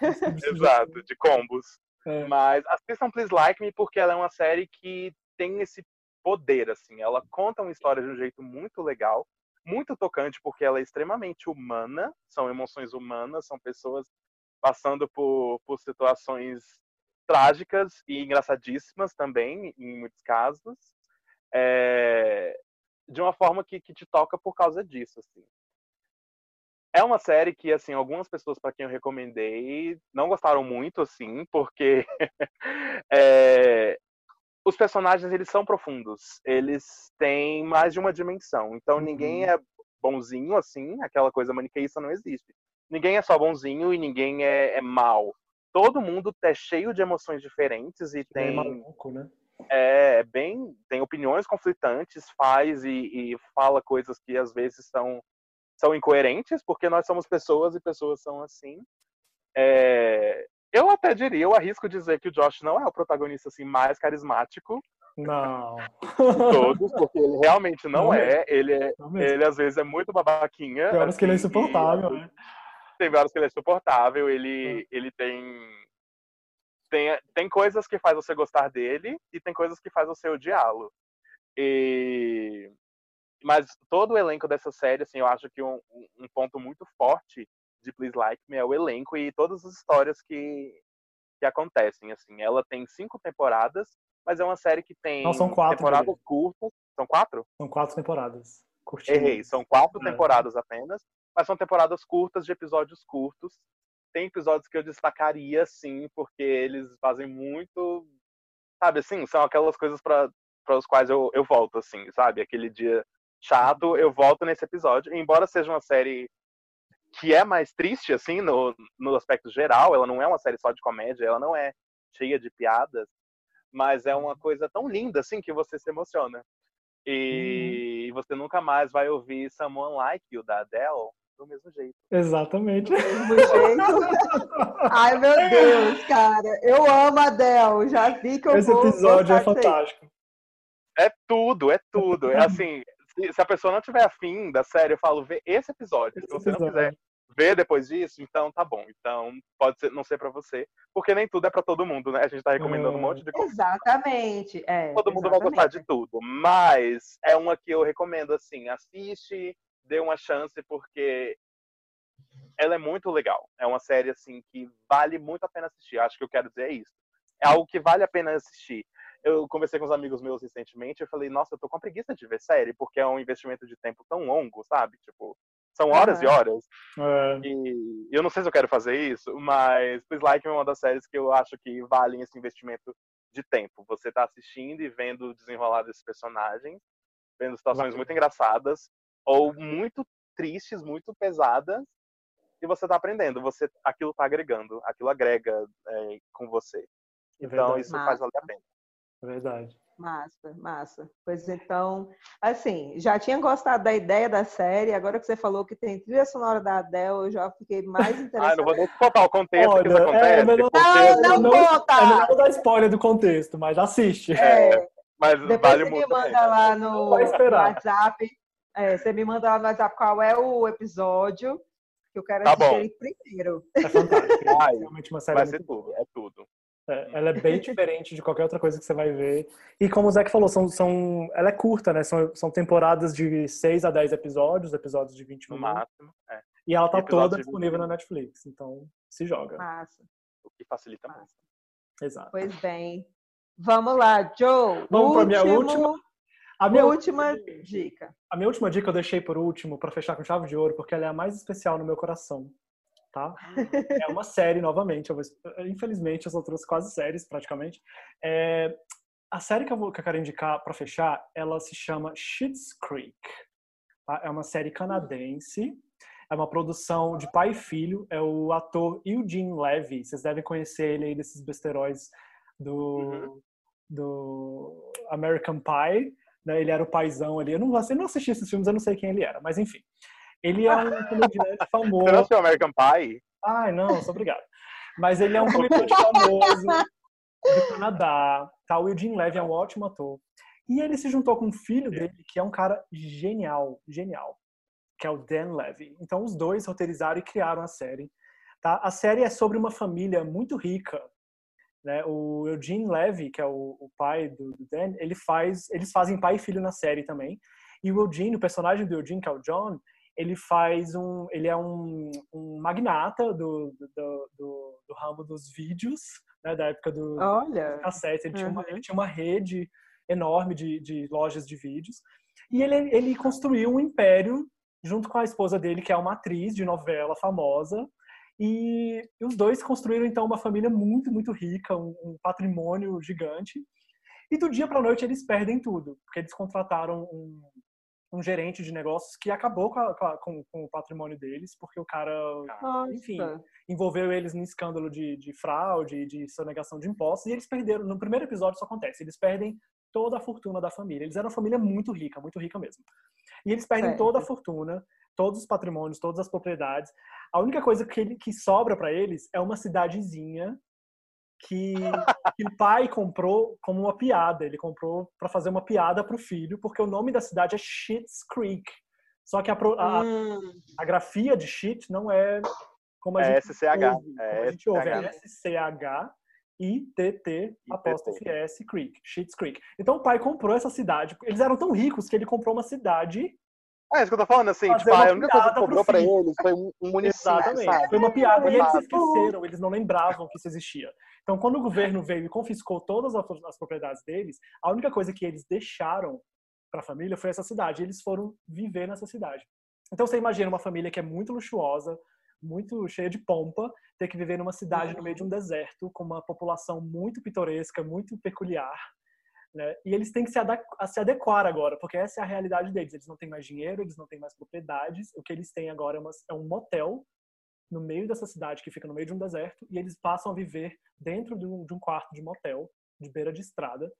Exato, de combos. É. Mas assistam Please Like Me porque ela é uma série que tem esse poder, assim. Ela conta uma história de um jeito muito legal, muito tocante, porque ela é extremamente humana, são emoções humanas, são pessoas passando por, por situações trágicas e engraçadíssimas também, em muitos casos, é, de uma forma que, que te toca por causa disso, assim. É uma série que, assim, algumas pessoas para quem eu recomendei não gostaram muito, assim, porque é, [LAUGHS] os personagens, eles são profundos. Eles têm mais de uma dimensão. Então, ninguém é bonzinho, assim, aquela coisa maniqueísta não existe. Ninguém é só bonzinho e ninguém é, é mal. Todo mundo é cheio de emoções diferentes e Bem tem maluco, né? é bem tem opiniões conflitantes, faz e, e fala coisas que às vezes são são incoerentes, porque nós somos pessoas e pessoas são assim. É, eu até diria, eu arrisco dizer que o Josh não é o protagonista assim mais carismático Não. todos, porque ele realmente não, Não é. Ele é, ele às vezes é muito babaquinha. Tem horas que ele é assim, insuportável, e- né? tem horas que ele é insuportável, ele, ele tem, tem. Tem coisas que faz você gostar dele e tem coisas que faz você odiá-lo. E, mas todo o elenco dessa série, assim, eu acho que um, um ponto muito forte de Please Like Me é o elenco e todas as histórias que, que acontecem, assim. Ela tem cinco temporadas, mas é uma série que tem Não, são quatro, temporadas Diego. curtas. São quatro? São quatro temporadas. Curtinhas. Errei, são quatro É. temporadas apenas, mas são temporadas curtas de episódios curtos. Tem episódios que eu destacaria, sim, porque eles fazem muito. Sabe assim? São aquelas coisas para os quais eu, eu volto, assim, sabe? Aquele dia chato, eu volto nesse episódio. Embora seja uma série que é mais triste, assim, no, no aspecto geral, ela não é uma série só de comédia, ela não é cheia de piadas, mas é uma coisa tão linda, assim, que você se emociona. E uhum. você nunca mais vai ouvir Someone Like You, da Adele, do mesmo jeito. Exatamente. Do mesmo [LAUGHS] jeito. Ai, meu Deus, cara. Eu amo a Adele. Já vi que eu Esse vou episódio é fantástico. É tudo, é tudo. É assim, se, se, a pessoa não tiver afim da série, eu falo, vê esse episódio. Esse se você episódio. não quiser ver depois disso, então tá bom. Então pode ser, não ser para você, porque nem tudo é para todo mundo, né? A gente tá recomendando um monte de coisa. Exatamente. É, todo mundo exatamente. vai gostar de tudo, mas é uma que eu recomendo assim, assiste, dê uma chance porque ela é muito legal. É uma série assim que vale muito a pena assistir. Acho que eu quero dizer é isso. É algo que vale a pena assistir. Eu conversei com os amigos meus recentemente, eu falei, nossa, eu tô com preguiça de ver série, porque é um investimento de tempo tão longo, sabe? Tipo, são horas uhum. e horas. É. E eu não sei se eu quero fazer isso, mas Please Like é uma das séries que eu acho que valem esse investimento de tempo. Você tá assistindo e vendo o desenrolar desses personagens, vendo situações muito engraçadas, ou muito tristes, muito pesadas, e você está aprendendo, você aquilo está agregando, aquilo agrega é, com você. É então isso faz valer a pena. É verdade. Massa, massa. Pois então, assim, já tinha gostado da ideia da série, agora que você falou que tem trilha sonora da Adele, eu já fiquei mais interessada. [LAUGHS] ah, não vou nem contar o contexto Olha, que isso acontece. É, não, não, não conta! É melhor dar spoiler do contexto, mas assiste. É, mas Depois vale você muito me manda lá no, WhatsApp, é, você me manda lá no WhatsApp qual é o episódio, que eu quero tá assistir bom. ele primeiro. É fantástico. Vai, é realmente uma série vai ser tudo, é tudo. É, ela é bem [LAUGHS] diferente de qualquer outra coisa que você vai ver. E como o Zé falou, são, são, ela é curta, né? São, são temporadas de 6 a 10 episódios, episódios de 20 No minutos. máximo. É. E ela tá toda disponível 20 na Netflix, então se joga. Massa. O que facilita muito. Exato. Pois bem. Vamos lá, Joe. Vamos pra minha última. A minha última dica. A minha última dica eu deixei por último para fechar com chave de ouro, porque ela é a mais especial no meu coração, tá? É uma série novamente. Eu vou, infelizmente eu só trouxe quase séries praticamente. É, a série que eu, vou, que eu quero indicar para fechar, ela se chama Schitt's Creek. tá? É uma série canadense. É uma produção de pai e filho. É o ator Eugene Levy. Vocês devem conhecer ele aí desses besteróis do, Uhum. do American Pie né? Ele era o paizão ali. Eu não, eu não assisti esses filmes, eu não sei quem ele era, mas enfim. Ele é um comediante [LAUGHS] Você não famoso. assistiu American Pie? Ai, não, sou obrigado. Mas ele é um comediante famoso do Canadá. Tá? O Eugene Levy é um ótimo ator. E ele se juntou com o filho dele, que é um cara genial, genial, que é o Dan Levy. Então os dois roteirizaram e criaram a série. Tá? A série é sobre uma família muito rica. Né? O Eugene Levy, que é o, o pai do, do Dan, ele faz, eles fazem pai e filho na série também. E o Eugene, o personagem do Eugene, que é o John, ele faz um, ele é um, um magnata do, do, do, do ramo dos vídeos, né? da época do Olha. cassete. Ele, tinha uma, Uhum. ele tinha uma rede enorme de, de lojas de vídeos. E ele, ele construiu um império junto com a esposa dele, que é uma atriz de novela famosa. E, e os dois construíram, então, uma família muito, muito rica, um, um patrimônio gigante. E do dia para noite eles perdem tudo, porque eles contrataram um, um gerente de negócios que acabou com, a- com com o patrimônio deles, porque o cara, Nossa. enfim, envolveu eles num escândalo de, de fraude, de sonegação de impostos, e eles perderam. No primeiro episódio isso acontece, eles perdem toda a fortuna da família. Eles eram uma família muito rica, muito rica mesmo. E eles perdem Certo. toda a fortuna, todos os patrimônios, todas as propriedades. A única coisa que, ele- que sobra para eles é uma cidadezinha que, que o pai comprou como uma piada. Ele comprou para fazer uma piada pro filho, porque o nome da cidade é Schitt's Creek. Só que a, a, Hum, a grafia de shit não é como a É gente SCH, ouve. é a gente ouve, é SCH. S-C-H-I-T-T apóstrofe S Creek, Schitt's Creek. Então o pai comprou essa cidade. Eles eram tão ricos que ele comprou uma cidade. É isso que eu tô falando, assim, Fazer tipo, uma a única coisa que sobrou pro pra eles foi um, um município, Exatamente. Foi uma piada. E eles esqueceram, eles não lembravam que isso existia. Então, quando o governo veio e confiscou todas as, propriedades deles, a única coisa que eles deixaram para a família foi essa cidade. Eles foram viver nessa cidade. Então, você imagina uma família que é muito luxuosa, muito cheia de pompa, ter que viver numa cidade no meio de um deserto, com uma população muito pitoresca, muito peculiar. Né? E eles têm que se, se adequar agora, porque essa é a realidade deles. Eles não têm mais dinheiro, eles não têm mais propriedades. O que eles têm agora é, uma, é um motel no meio dessa cidade que fica no meio de um deserto e eles passam a viver dentro de um, de um quarto de motel de beira de estrada,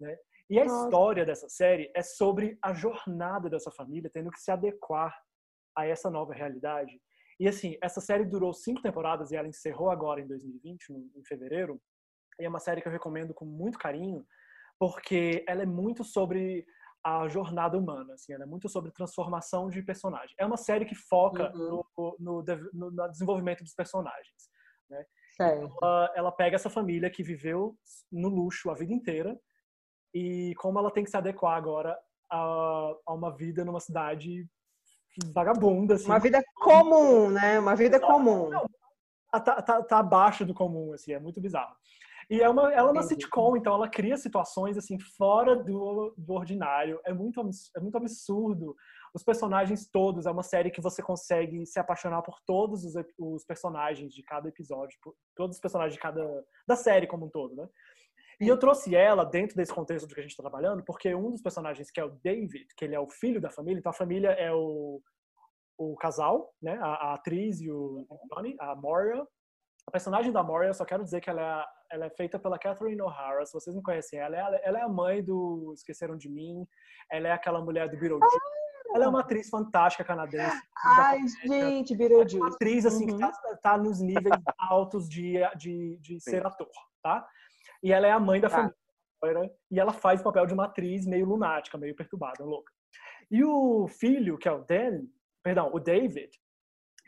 né? E a Nossa. história dessa série é sobre a jornada dessa família tendo que se adequar a essa nova realidade. E assim, essa série durou cinco temporadas e ela encerrou agora em 2020, em fevereiro. E é uma série que eu recomendo com muito carinho, porque ela é muito sobre a jornada humana, assim, ela é muito sobre transformação de personagem. É uma série que foca uhum. no, no, no, no, desenvolvimento dos personagens. Né? Ela, ela pega essa família que viveu no luxo a vida inteira e como ela tem que se adequar agora a, a uma vida numa cidade vagabunda. Assim. Uma vida comum, né? Uma vida comum. Não, tá, tá, tá, abaixo do comum, assim, é muito bizarro. E é uma, ela é uma sitcom, então ela cria situações assim fora do, do ordinário. É muito, é muito absurdo. Os personagens todos, é uma série que você consegue se apaixonar por todos os, os personagens de cada episódio, por todos os personagens de cada da série como um todo, né? E eu trouxe ela dentro desse contexto de que a gente está trabalhando, porque um dos personagens, que é o David, que ele é o filho da família, então a família é o, o casal, né? A, a atriz e o Johnny, a Moria. A personagem da Moria, eu só quero dizer que ela é, ela é feita pela Catherine O'Hara. Se vocês não conhecem ela, ela, ela é a mãe do Esqueceram de Mim. Ela é aquela mulher do Beetlejuice. Ah! Ela é uma atriz fantástica canadense. Ai, gente, Beetlejuice. É uma atriz, assim, uhum. que tá, tá, nos níveis altos de, de, de ser ator, tá? E ela é a mãe da tá. família. E ela faz o papel de uma atriz meio lunática, meio perturbada, louca. E o filho, que é o Dan, perdão, o David,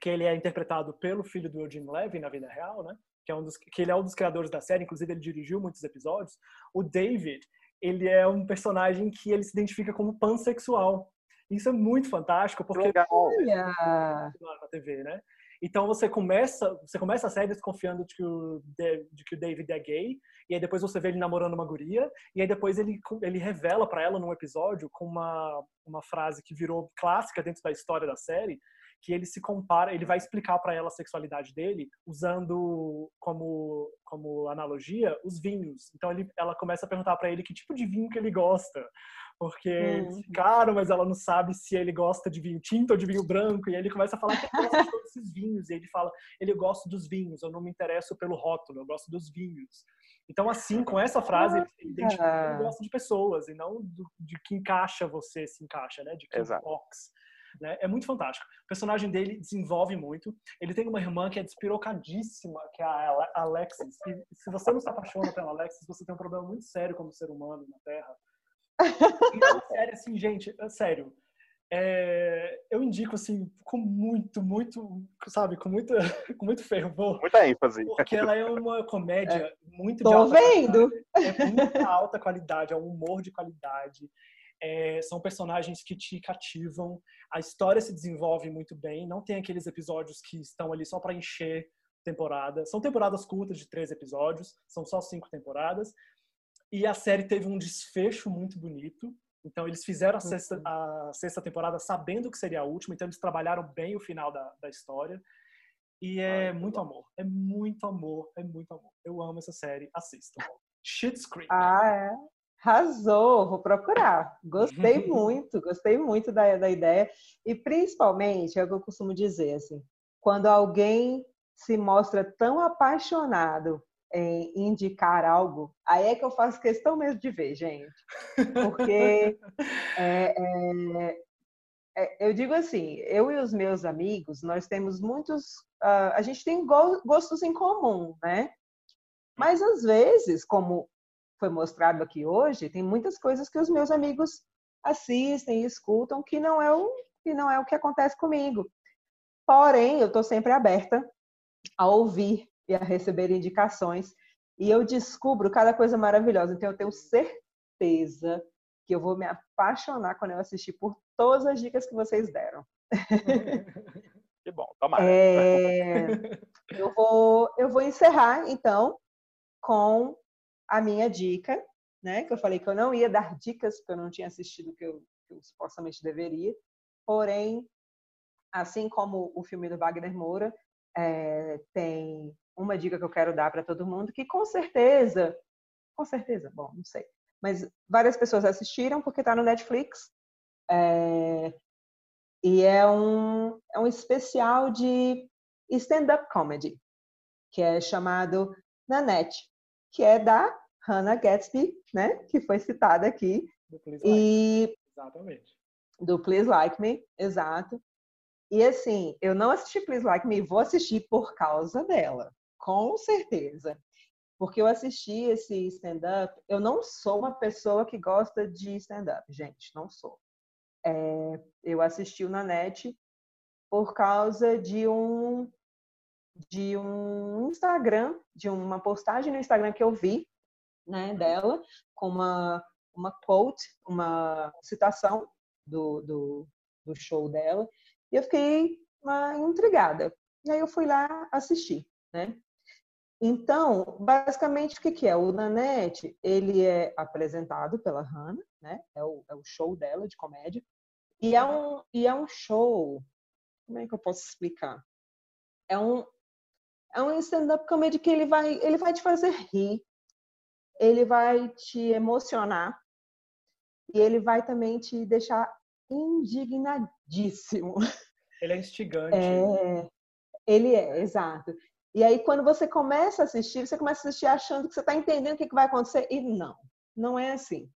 que ele é interpretado pelo filho do Eugene Levy na vida real, né? Que, é um dos, que ele é um dos criadores da série, inclusive ele dirigiu muitos episódios. O David, ele é um personagem que ele se identifica como pansexual. Isso é muito fantástico, porque... Olha! Na TV, né? Então você começa, você começa a série desconfiando de que, o, de que o David é gay, e aí depois você vê ele namorando uma guria, e aí depois ele, ele revela para ela num episódio com uma, uma frase que virou clássica dentro da história da série, que ele se compara, ele vai explicar para ela a sexualidade dele usando como como analogia os vinhos. Então ele, ela começa a perguntar para ele que tipo de vinho que ele gosta porque hum. caro, mas ela não sabe se ele gosta de vinho tinto ou de vinho branco, e ele começa a falar que ele gosta de todos esses vinhos, e ele fala, ele gosta dos vinhos, eu não me interesso pelo rótulo, eu gosto dos vinhos. Então, assim, com essa frase, ele identifica que ele gosta de pessoas, e não do, de que encaixa você se encaixa, né? De que box. Né? É muito fantástico. O personagem dele desenvolve muito. Ele tem uma irmã que é despirocadíssima, que é a Alexis. E se você não se apaixona pela Alexis, você tem um problema muito sério como ser humano na Terra sério, assim, gente, é sério. É, eu indico assim com muito, muito, sabe, com muito, [LAUGHS] com muito fervor. Muita ênfase. Porque ela é uma comédia é, muito de alta vendo. qualidade. É muita alta qualidade, é um humor de qualidade. É, são personagens que te cativam. A história se desenvolve muito bem. Não tem aqueles episódios que estão ali só para encher temporada. São temporadas curtas de três episódios. São só cinco temporadas. E a série teve um desfecho muito bonito. Então, eles fizeram a uhum. sexta, a sexta temporada sabendo que seria a última, então eles trabalharam bem o final da, da história. E é muito amor. É muito amor. É muito amor. Eu amo essa série. Assistam. Schitt's Creek. Ah, é? Arrasou, vou procurar. Gostei [LAUGHS] muito, gostei muito da, da ideia. E principalmente, é o que eu costumo dizer, assim, quando alguém se mostra tão apaixonado é, indicar algo, aí é que eu faço questão mesmo de ver, gente. Porque [LAUGHS] é, é, é, eu digo assim, eu e os meus amigos, nós temos muitos. Uh, a gente tem gostos em comum, né? Mas às vezes, como foi mostrado aqui hoje, tem muitas coisas que os meus amigos assistem e escutam que não é o que não é o que acontece comigo. Porém, eu estou sempre aberta a ouvir e a receber indicações. E eu descubro cada coisa maravilhosa. Então, eu tenho certeza que eu vou me apaixonar quando eu assistir por todas as dicas que vocês deram. [LAUGHS] Que bom, tomara. É, eu, vou, eu vou encerrar, então, com a minha dica, né? Que eu falei que eu não ia dar dicas, porque eu não tinha assistido o que eu, que eu supostamente deveria. Porém, assim como o filme do Wagner Moura, é, tem uma dica que eu quero dar para todo mundo, que com certeza, com certeza, bom, não sei, mas várias pessoas assistiram porque está no Netflix. É, e é um, é um especial de stand-up comedy, que é chamado Nanette, que é da Hannah Gatsby, né? Que foi citada aqui. Do Please e Like. Exatamente. do Please Like Me, exato. E assim, eu não assisti Please Like Me, vou assistir por causa dela, com certeza. Porque eu assisti esse stand-up, eu não sou uma pessoa que gosta de stand-up, gente, não sou. É, eu assisti o Nanete por causa de um de um Instagram, de uma postagem no Instagram que eu vi, né, dela, com uma uma quote, uma citação do, do, do show dela, e eu fiquei uma, intrigada. E aí eu fui lá assistir, né? Então, basicamente, o que, que é? O Nanette, ele é apresentado pela Hannah, né? É o, é o show dela de comédia. E é, um, e é um show... Como é que eu posso explicar? É um, é um stand-up comedy que ele vai, ele vai te fazer rir, ele vai te emocionar e ele vai também te deixar indignadíssimo. Ele é instigante. É, ele é, exato. E aí, quando você começa a assistir, você começa a assistir achando que você está entendendo o que, que vai acontecer. E não, não é assim.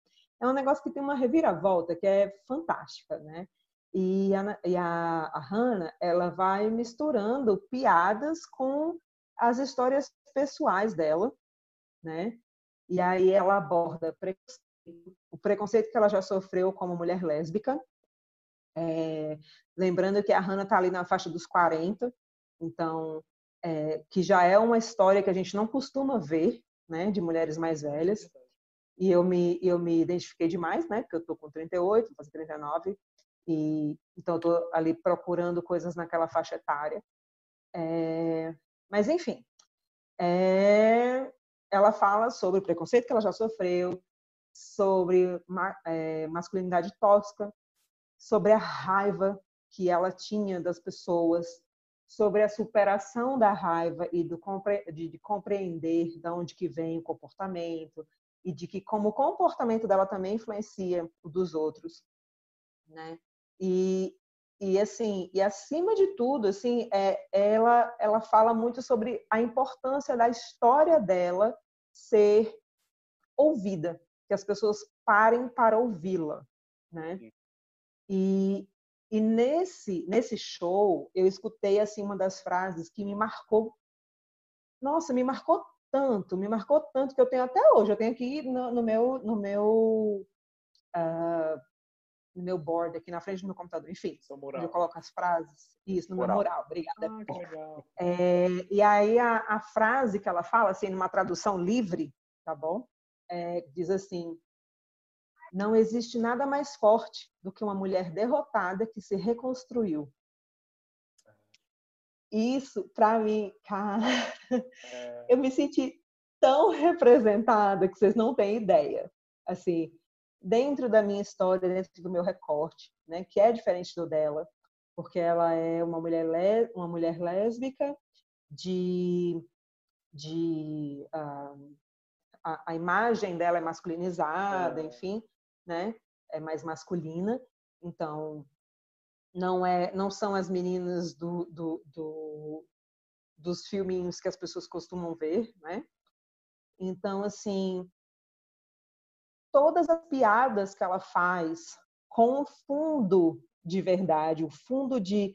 É um negócio que tem uma reviravolta que é fantástica, né? E a, e a, a Hannah, ela vai misturando piadas com as histórias pessoais dela, né? E aí ela aborda o preconceito que ela já sofreu como mulher lésbica. É, lembrando que a Hannah está ali na faixa dos 40, então, é, que já é uma história que a gente não costuma ver, né, de mulheres mais velhas. E eu me, eu me identifiquei demais, né, porque eu estou com 38, vou fazer 39, e então estou ali procurando coisas naquela faixa etária. É, mas, enfim, é, ela fala sobre o preconceito que ela já sofreu, sobre é, masculinidade tóxica, sobre a raiva que ela tinha das pessoas, sobre a superação da raiva e do, de, de compreender de onde que vem o comportamento e de que como o comportamento dela também influencia o dos outros, né? E, e assim, e acima de tudo, assim, é, ela ela fala muito sobre a importância da história dela ser ouvida, que as pessoas parem para ouvi-la, né? E, e nesse nesse show eu escutei assim uma das frases que me marcou. Nossa, me marcou tanto, me marcou tanto que eu tenho até hoje. Eu tenho aqui no, no meu no meu uh, no meu board aqui na frente do meu computador. Enfim, eu coloco as frases. Isso, no moral. meu mural. Obrigada. Ah, que legal. É, e aí a, a frase que ela fala, assim, numa tradução livre, tá bom? É, diz assim: não existe nada mais forte do que uma mulher derrotada que se reconstruiu. Isso, para mim, cara, é... [LAUGHS] eu me senti tão representada que vocês não têm ideia. Assim, dentro da minha história, dentro do meu recorte, né, que é diferente do dela, porque ela é uma mulher, uma mulher lésbica de, de uh, a, a, imagem dela é masculinizada, é. enfim, né? É mais masculina. Então, não é, não são as meninas do, do, do dos filminhos que as pessoas costumam ver, né? Então, assim, todas as piadas que ela faz com o fundo de verdade, o fundo de,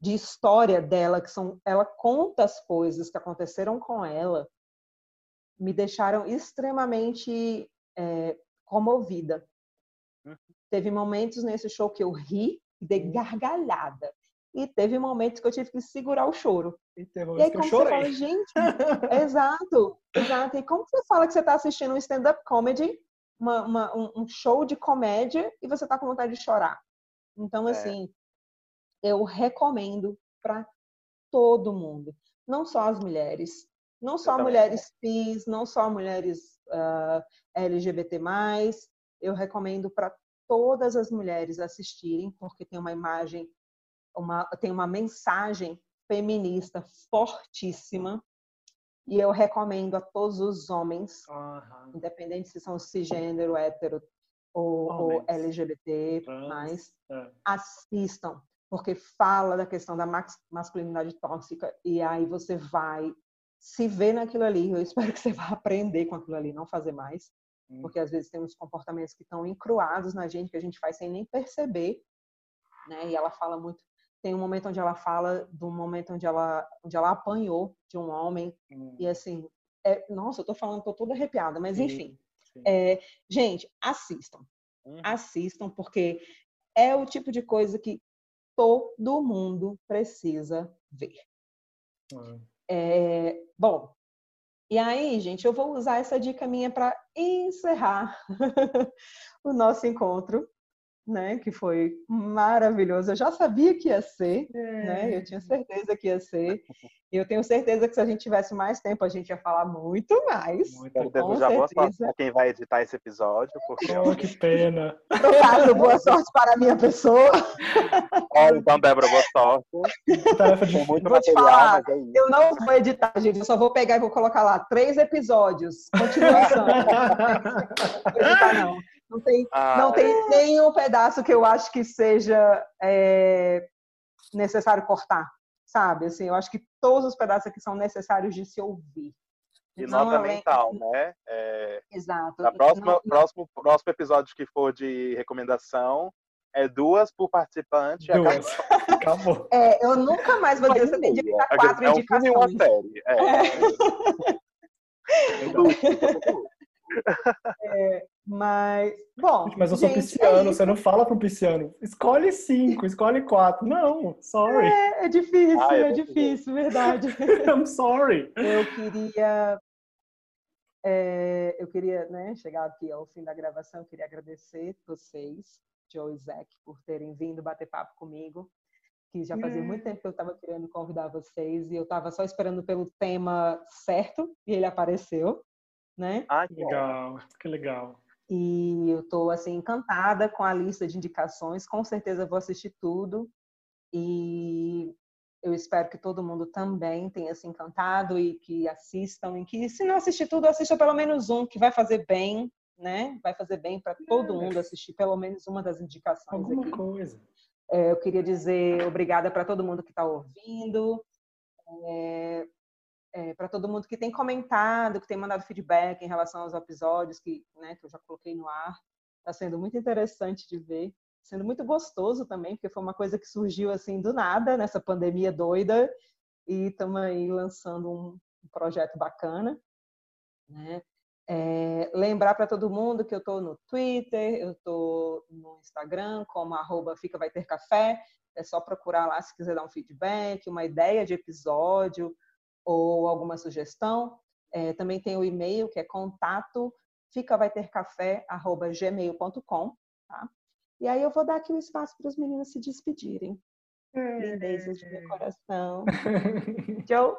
de história dela, que são, ela conta as coisas que aconteceram com ela, me deixaram extremamente é, comovida. Uhum. Teve momentos nesse show que eu ri e dei uhum. gargalhada. E teve momentos que eu tive que segurar o choro. E, e aí, como você fala, gente, [LAUGHS] exato, exato. E como você fala que você está assistindo um stand-up comedy, uma, uma, um show de comédia, e você está com vontade de chorar? Então, é. assim, eu recomendo para todo mundo, não só as mulheres, não só mulheres cis, não só mulheres uh, LGBT+, eu recomendo para todas as mulheres assistirem, porque tem uma imagem, uma, tem uma mensagem feminista fortíssima. E eu recomendo a todos os homens, Aham. independente se são cisgênero, hétero ou, ou. LGBT, Trans. mais, É. assistam, porque fala da questão da masculinidade tóxica e aí você vai se ver naquilo ali. Eu espero que você vá aprender com aquilo ali, não fazer mais, Hum. porque às vezes tem uns comportamentos que estão encruados na gente que a gente faz sem nem perceber, né? E ela fala muito. Tem um momento onde ela fala do momento onde ela, onde ela apanhou de um homem Hum. e assim, é, nossa, eu tô falando, tô toda arrepiada, mas Sim, enfim. sim. É, gente, assistam Uhum. assistam, porque é o tipo de coisa que todo mundo precisa ver. Ah. É, bom, e aí, gente, eu vou usar essa dica minha para encerrar [LAUGHS] o nosso encontro, né? Que foi maravilhoso. Eu já sabia que ia ser, né? Eu tinha certeza que ia ser. E eu tenho certeza que se a gente tivesse mais tempo, a gente ia falar muito mais. Muito Com desejar boa sorte certeza. pra quem vai editar esse episódio, porque Oh, que pena. No caso, boa sorte para a minha pessoa. Ó, então, Débora, boa sorte. Tarefa muito Vou te material, falar, mas é isso. Eu não vou editar, gente. Eu só vou pegar e vou colocar lá três episódios. Continuação. [LAUGHS] Não vou editar, não. Não tem, Ah, não tem nenhum pedaço que eu acho que seja é, necessário cortar, sabe? Assim, eu acho que todos os pedaços aqui são necessários de se ouvir. E Não nota além- mental, né? É, Exato. na próxima, Não- próximo, próximo episódio que for de recomendação, é duas por participante. Duas. Acabou. [LAUGHS] é, eu nunca mais vou dizer direito a quatro é um filme e uma indicações. série. É. [LAUGHS] Tudo. Mas, bom. Mas eu sou gente, é pisciano, isso. você não fala para um pisciano, escolhe cinco, escolhe quatro. Não, sorry. É, é difícil, Ah, é vou difícil, verdade. [LAUGHS] I'm sorry. Eu queria, é, eu queria, né, chegar aqui ao fim da gravação, eu queria agradecer vocês, Joe e Zac, por terem vindo bater papo comigo, que já fazia muito tempo que eu estava querendo convidar vocês e eu estava só esperando pelo tema certo e ele apareceu, né? Ah, que bom. Legal, que legal. E eu estou assim encantada com a lista de indicações. Com certeza vou assistir tudo e eu espero que todo mundo também tenha se encantado e que assistam e que se não assistir tudo, assista pelo menos um que vai fazer bem, né? Vai fazer bem para todo mundo assistir pelo menos uma das indicações Alguma aqui. coisa. É, eu queria dizer obrigada para todo mundo que está ouvindo, é, para todo mundo que tem comentado, que tem mandado feedback em relação aos episódios que, né, que eu já coloquei no ar. Está sendo muito interessante de ver, sendo muito gostoso também, porque foi uma coisa que surgiu assim do nada nessa pandemia doida e estamos aí lançando um, um projeto bacana, né? É, lembrar para todo mundo que eu estou no Twitter, eu estou no Instagram, como arroba Fica Vai Ter Café. É só procurar lá se quiser dar um feedback, uma ideia de episódio ou alguma sugestão. É, também tem o e-mail que é contato ficavaitercafé.gmail.com, tá? E aí eu vou dar aqui o espaço para os meninos se despedirem. Lindezas de meu coração. [LAUGHS] Joe?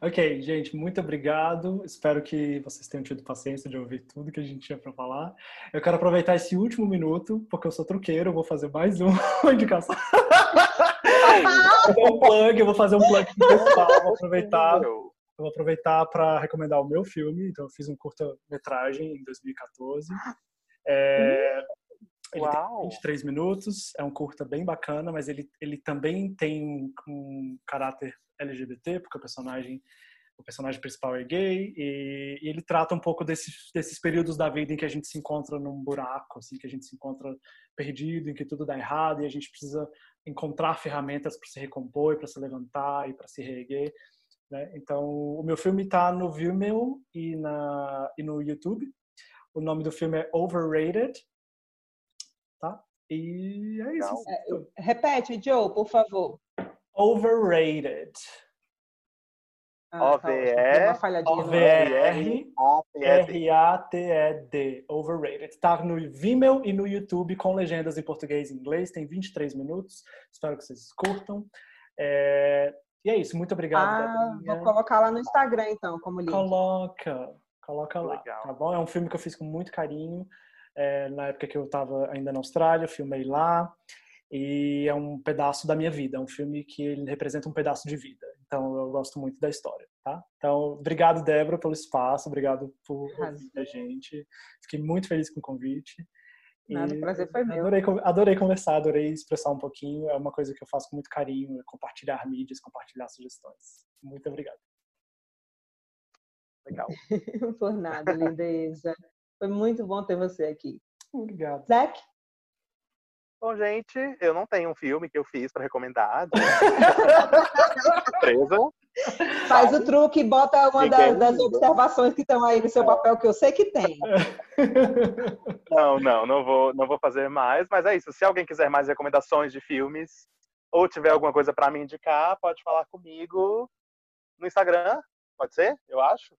Ok, gente, muito obrigado. Espero que vocês tenham tido paciência de ouvir tudo que a gente tinha para falar. Eu quero aproveitar esse último minuto, porque eu sou truqueiro, vou fazer mais uma [LAUGHS] indicação. Vou fazer um plug, eu vou fazer um plug pessoal, [LAUGHS] vou aproveitar, eu vou aproveitar para recomendar o meu filme. Então, eu fiz um curta-metragem em 2014. É, ele Uau. tem 23 minutos, é um curta bem bacana, mas ele, ele também tem um, um caráter LGBT, porque o personagem o personagem principal é gay e, e ele trata um pouco desses, desses períodos da vida em que a gente se encontra num buraco, assim, que a gente se encontra perdido, em que tudo dá errado e a gente precisa encontrar ferramentas para se recompor, para se levantar e para se reerguer. Né? Então, o meu filme está no Vimeo e, na, e no YouTube. O nome do filme é Overrated, tá? E é isso. Legal. Repete, Joe, por favor. Overrated. Ah, tá OVE, ótimo. Deu uma falhadinha no- OVR. A-P-S. R-A-T-E-D, Overrated. Tá no Vimeo e no YouTube com legendas em português e inglês. Tem 23 minutos. Espero que vocês curtam. É, E é isso. Muito obrigado, Ah, vou colocar lá no Instagram, então, como link. Coloca. Coloca lá. Legal. Tá bom? É um filme que eu fiz com muito carinho. É, na época que eu estava ainda na Austrália, eu filmei lá. E é um pedaço da minha vida. É um filme que ele representa um pedaço de vida. Então, eu gosto muito da história, tá? Então, obrigado, Débora, pelo espaço, obrigado por ouvir a gente. Fiquei muito feliz com o convite. Nada, o prazer foi meu. Adorei, adorei conversar, adorei expressar um pouquinho. É uma coisa que eu faço com muito carinho, é compartilhar mídias, compartilhar sugestões. Muito obrigado. Legal. [LAUGHS] Por nada, lindeza. Foi muito bom ter você aqui. Obrigado. Zac? Bom, gente, eu não tenho um filme que eu fiz para recomendar. [LAUGHS] Surpresa. Faz o truque e bota uma das, das, observações que estão aí no seu papel, que eu sei que tem. [LAUGHS] Não, não, não vou, não vou fazer mais. Mas é isso. Se alguém quiser mais recomendações de filmes ou tiver alguma coisa para me indicar, pode falar comigo no Instagram. Pode ser? Eu acho.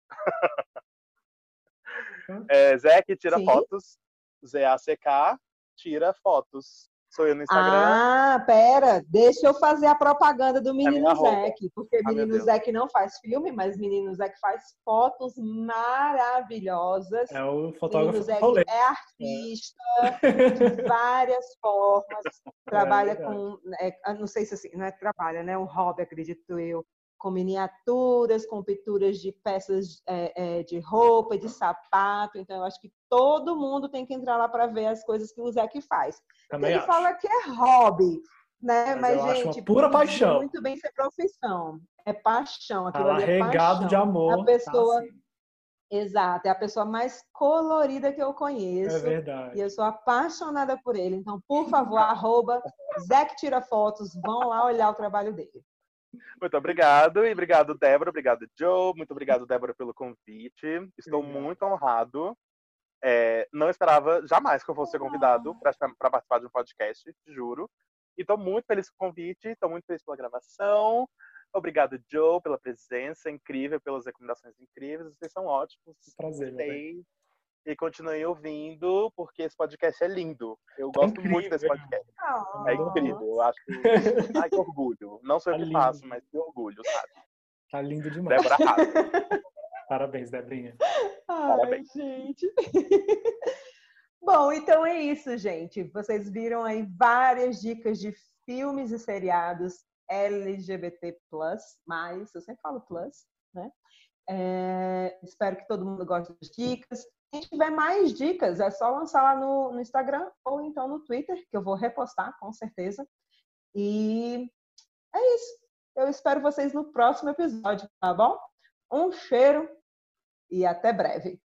É, Zé tira Sim. fotos. Z-A-C-K tira fotos. Sou eu no Instagram. Ah, pera, deixa eu fazer a propaganda do Menino Zeke, porque ah, Menino Zeke não faz filme, mas Menino Zeke faz fotos maravilhosas. É o fotógrafo. Menino Zeke é artista é. de [LAUGHS] várias formas, trabalha é com, é, não sei se assim, não é trabalha, né? Um hobby, acredito eu, com miniaturas, com pinturas de peças é, é, de roupa, de sapato. Então, eu acho que todo mundo tem que entrar lá para ver as coisas que o Zé faz. Também Ele acho. fala que é hobby, né? Mas, Mas gente, pura paixão. Muito bem ser profissão. É paixão. Aquilo tá é regado de amor. A tá pessoa. Tá assim. Exato, é a pessoa mais colorida que eu conheço. É verdade. E eu sou apaixonada por ele. Então, por favor, arroba Zé Tira Fotos, vão lá olhar o trabalho dele. Muito obrigado e obrigado, Débora. Obrigado, Joe. Muito obrigado, Débora, pelo convite. Estou obrigado. muito honrado. É, não esperava jamais que eu fosse ser convidado para participar de um podcast, juro. E estou muito feliz com o convite, estou muito feliz pela gravação. Obrigado, Joe, pela presença incrível, pelas recomendações incríveis. Vocês são ótimos. Prazer. Gostei e continuem ouvindo, porque esse podcast é lindo. Eu é gosto incrível. muito desse podcast. Oh. É incrível. Eu acho. [LAUGHS] Ai, que orgulho. Não sou eu tá que lindo. faço, mas que orgulho, sabe? Tá lindo demais. Débora [LAUGHS] Parabéns, Debrinha. Ai, Parabéns. gente. [LAUGHS] Bom, então é isso, gente. Vocês viram aí várias dicas de filmes e seriados LGBT+, mais, eu sempre falo plus, né? É, espero que todo mundo goste das dicas. Se tiver mais dicas, é só lançar lá no, no Instagram ou então no Twitter, que eu vou repostar, com certeza. E é isso. Eu espero vocês no próximo episódio, tá bom? Um cheiro e até breve.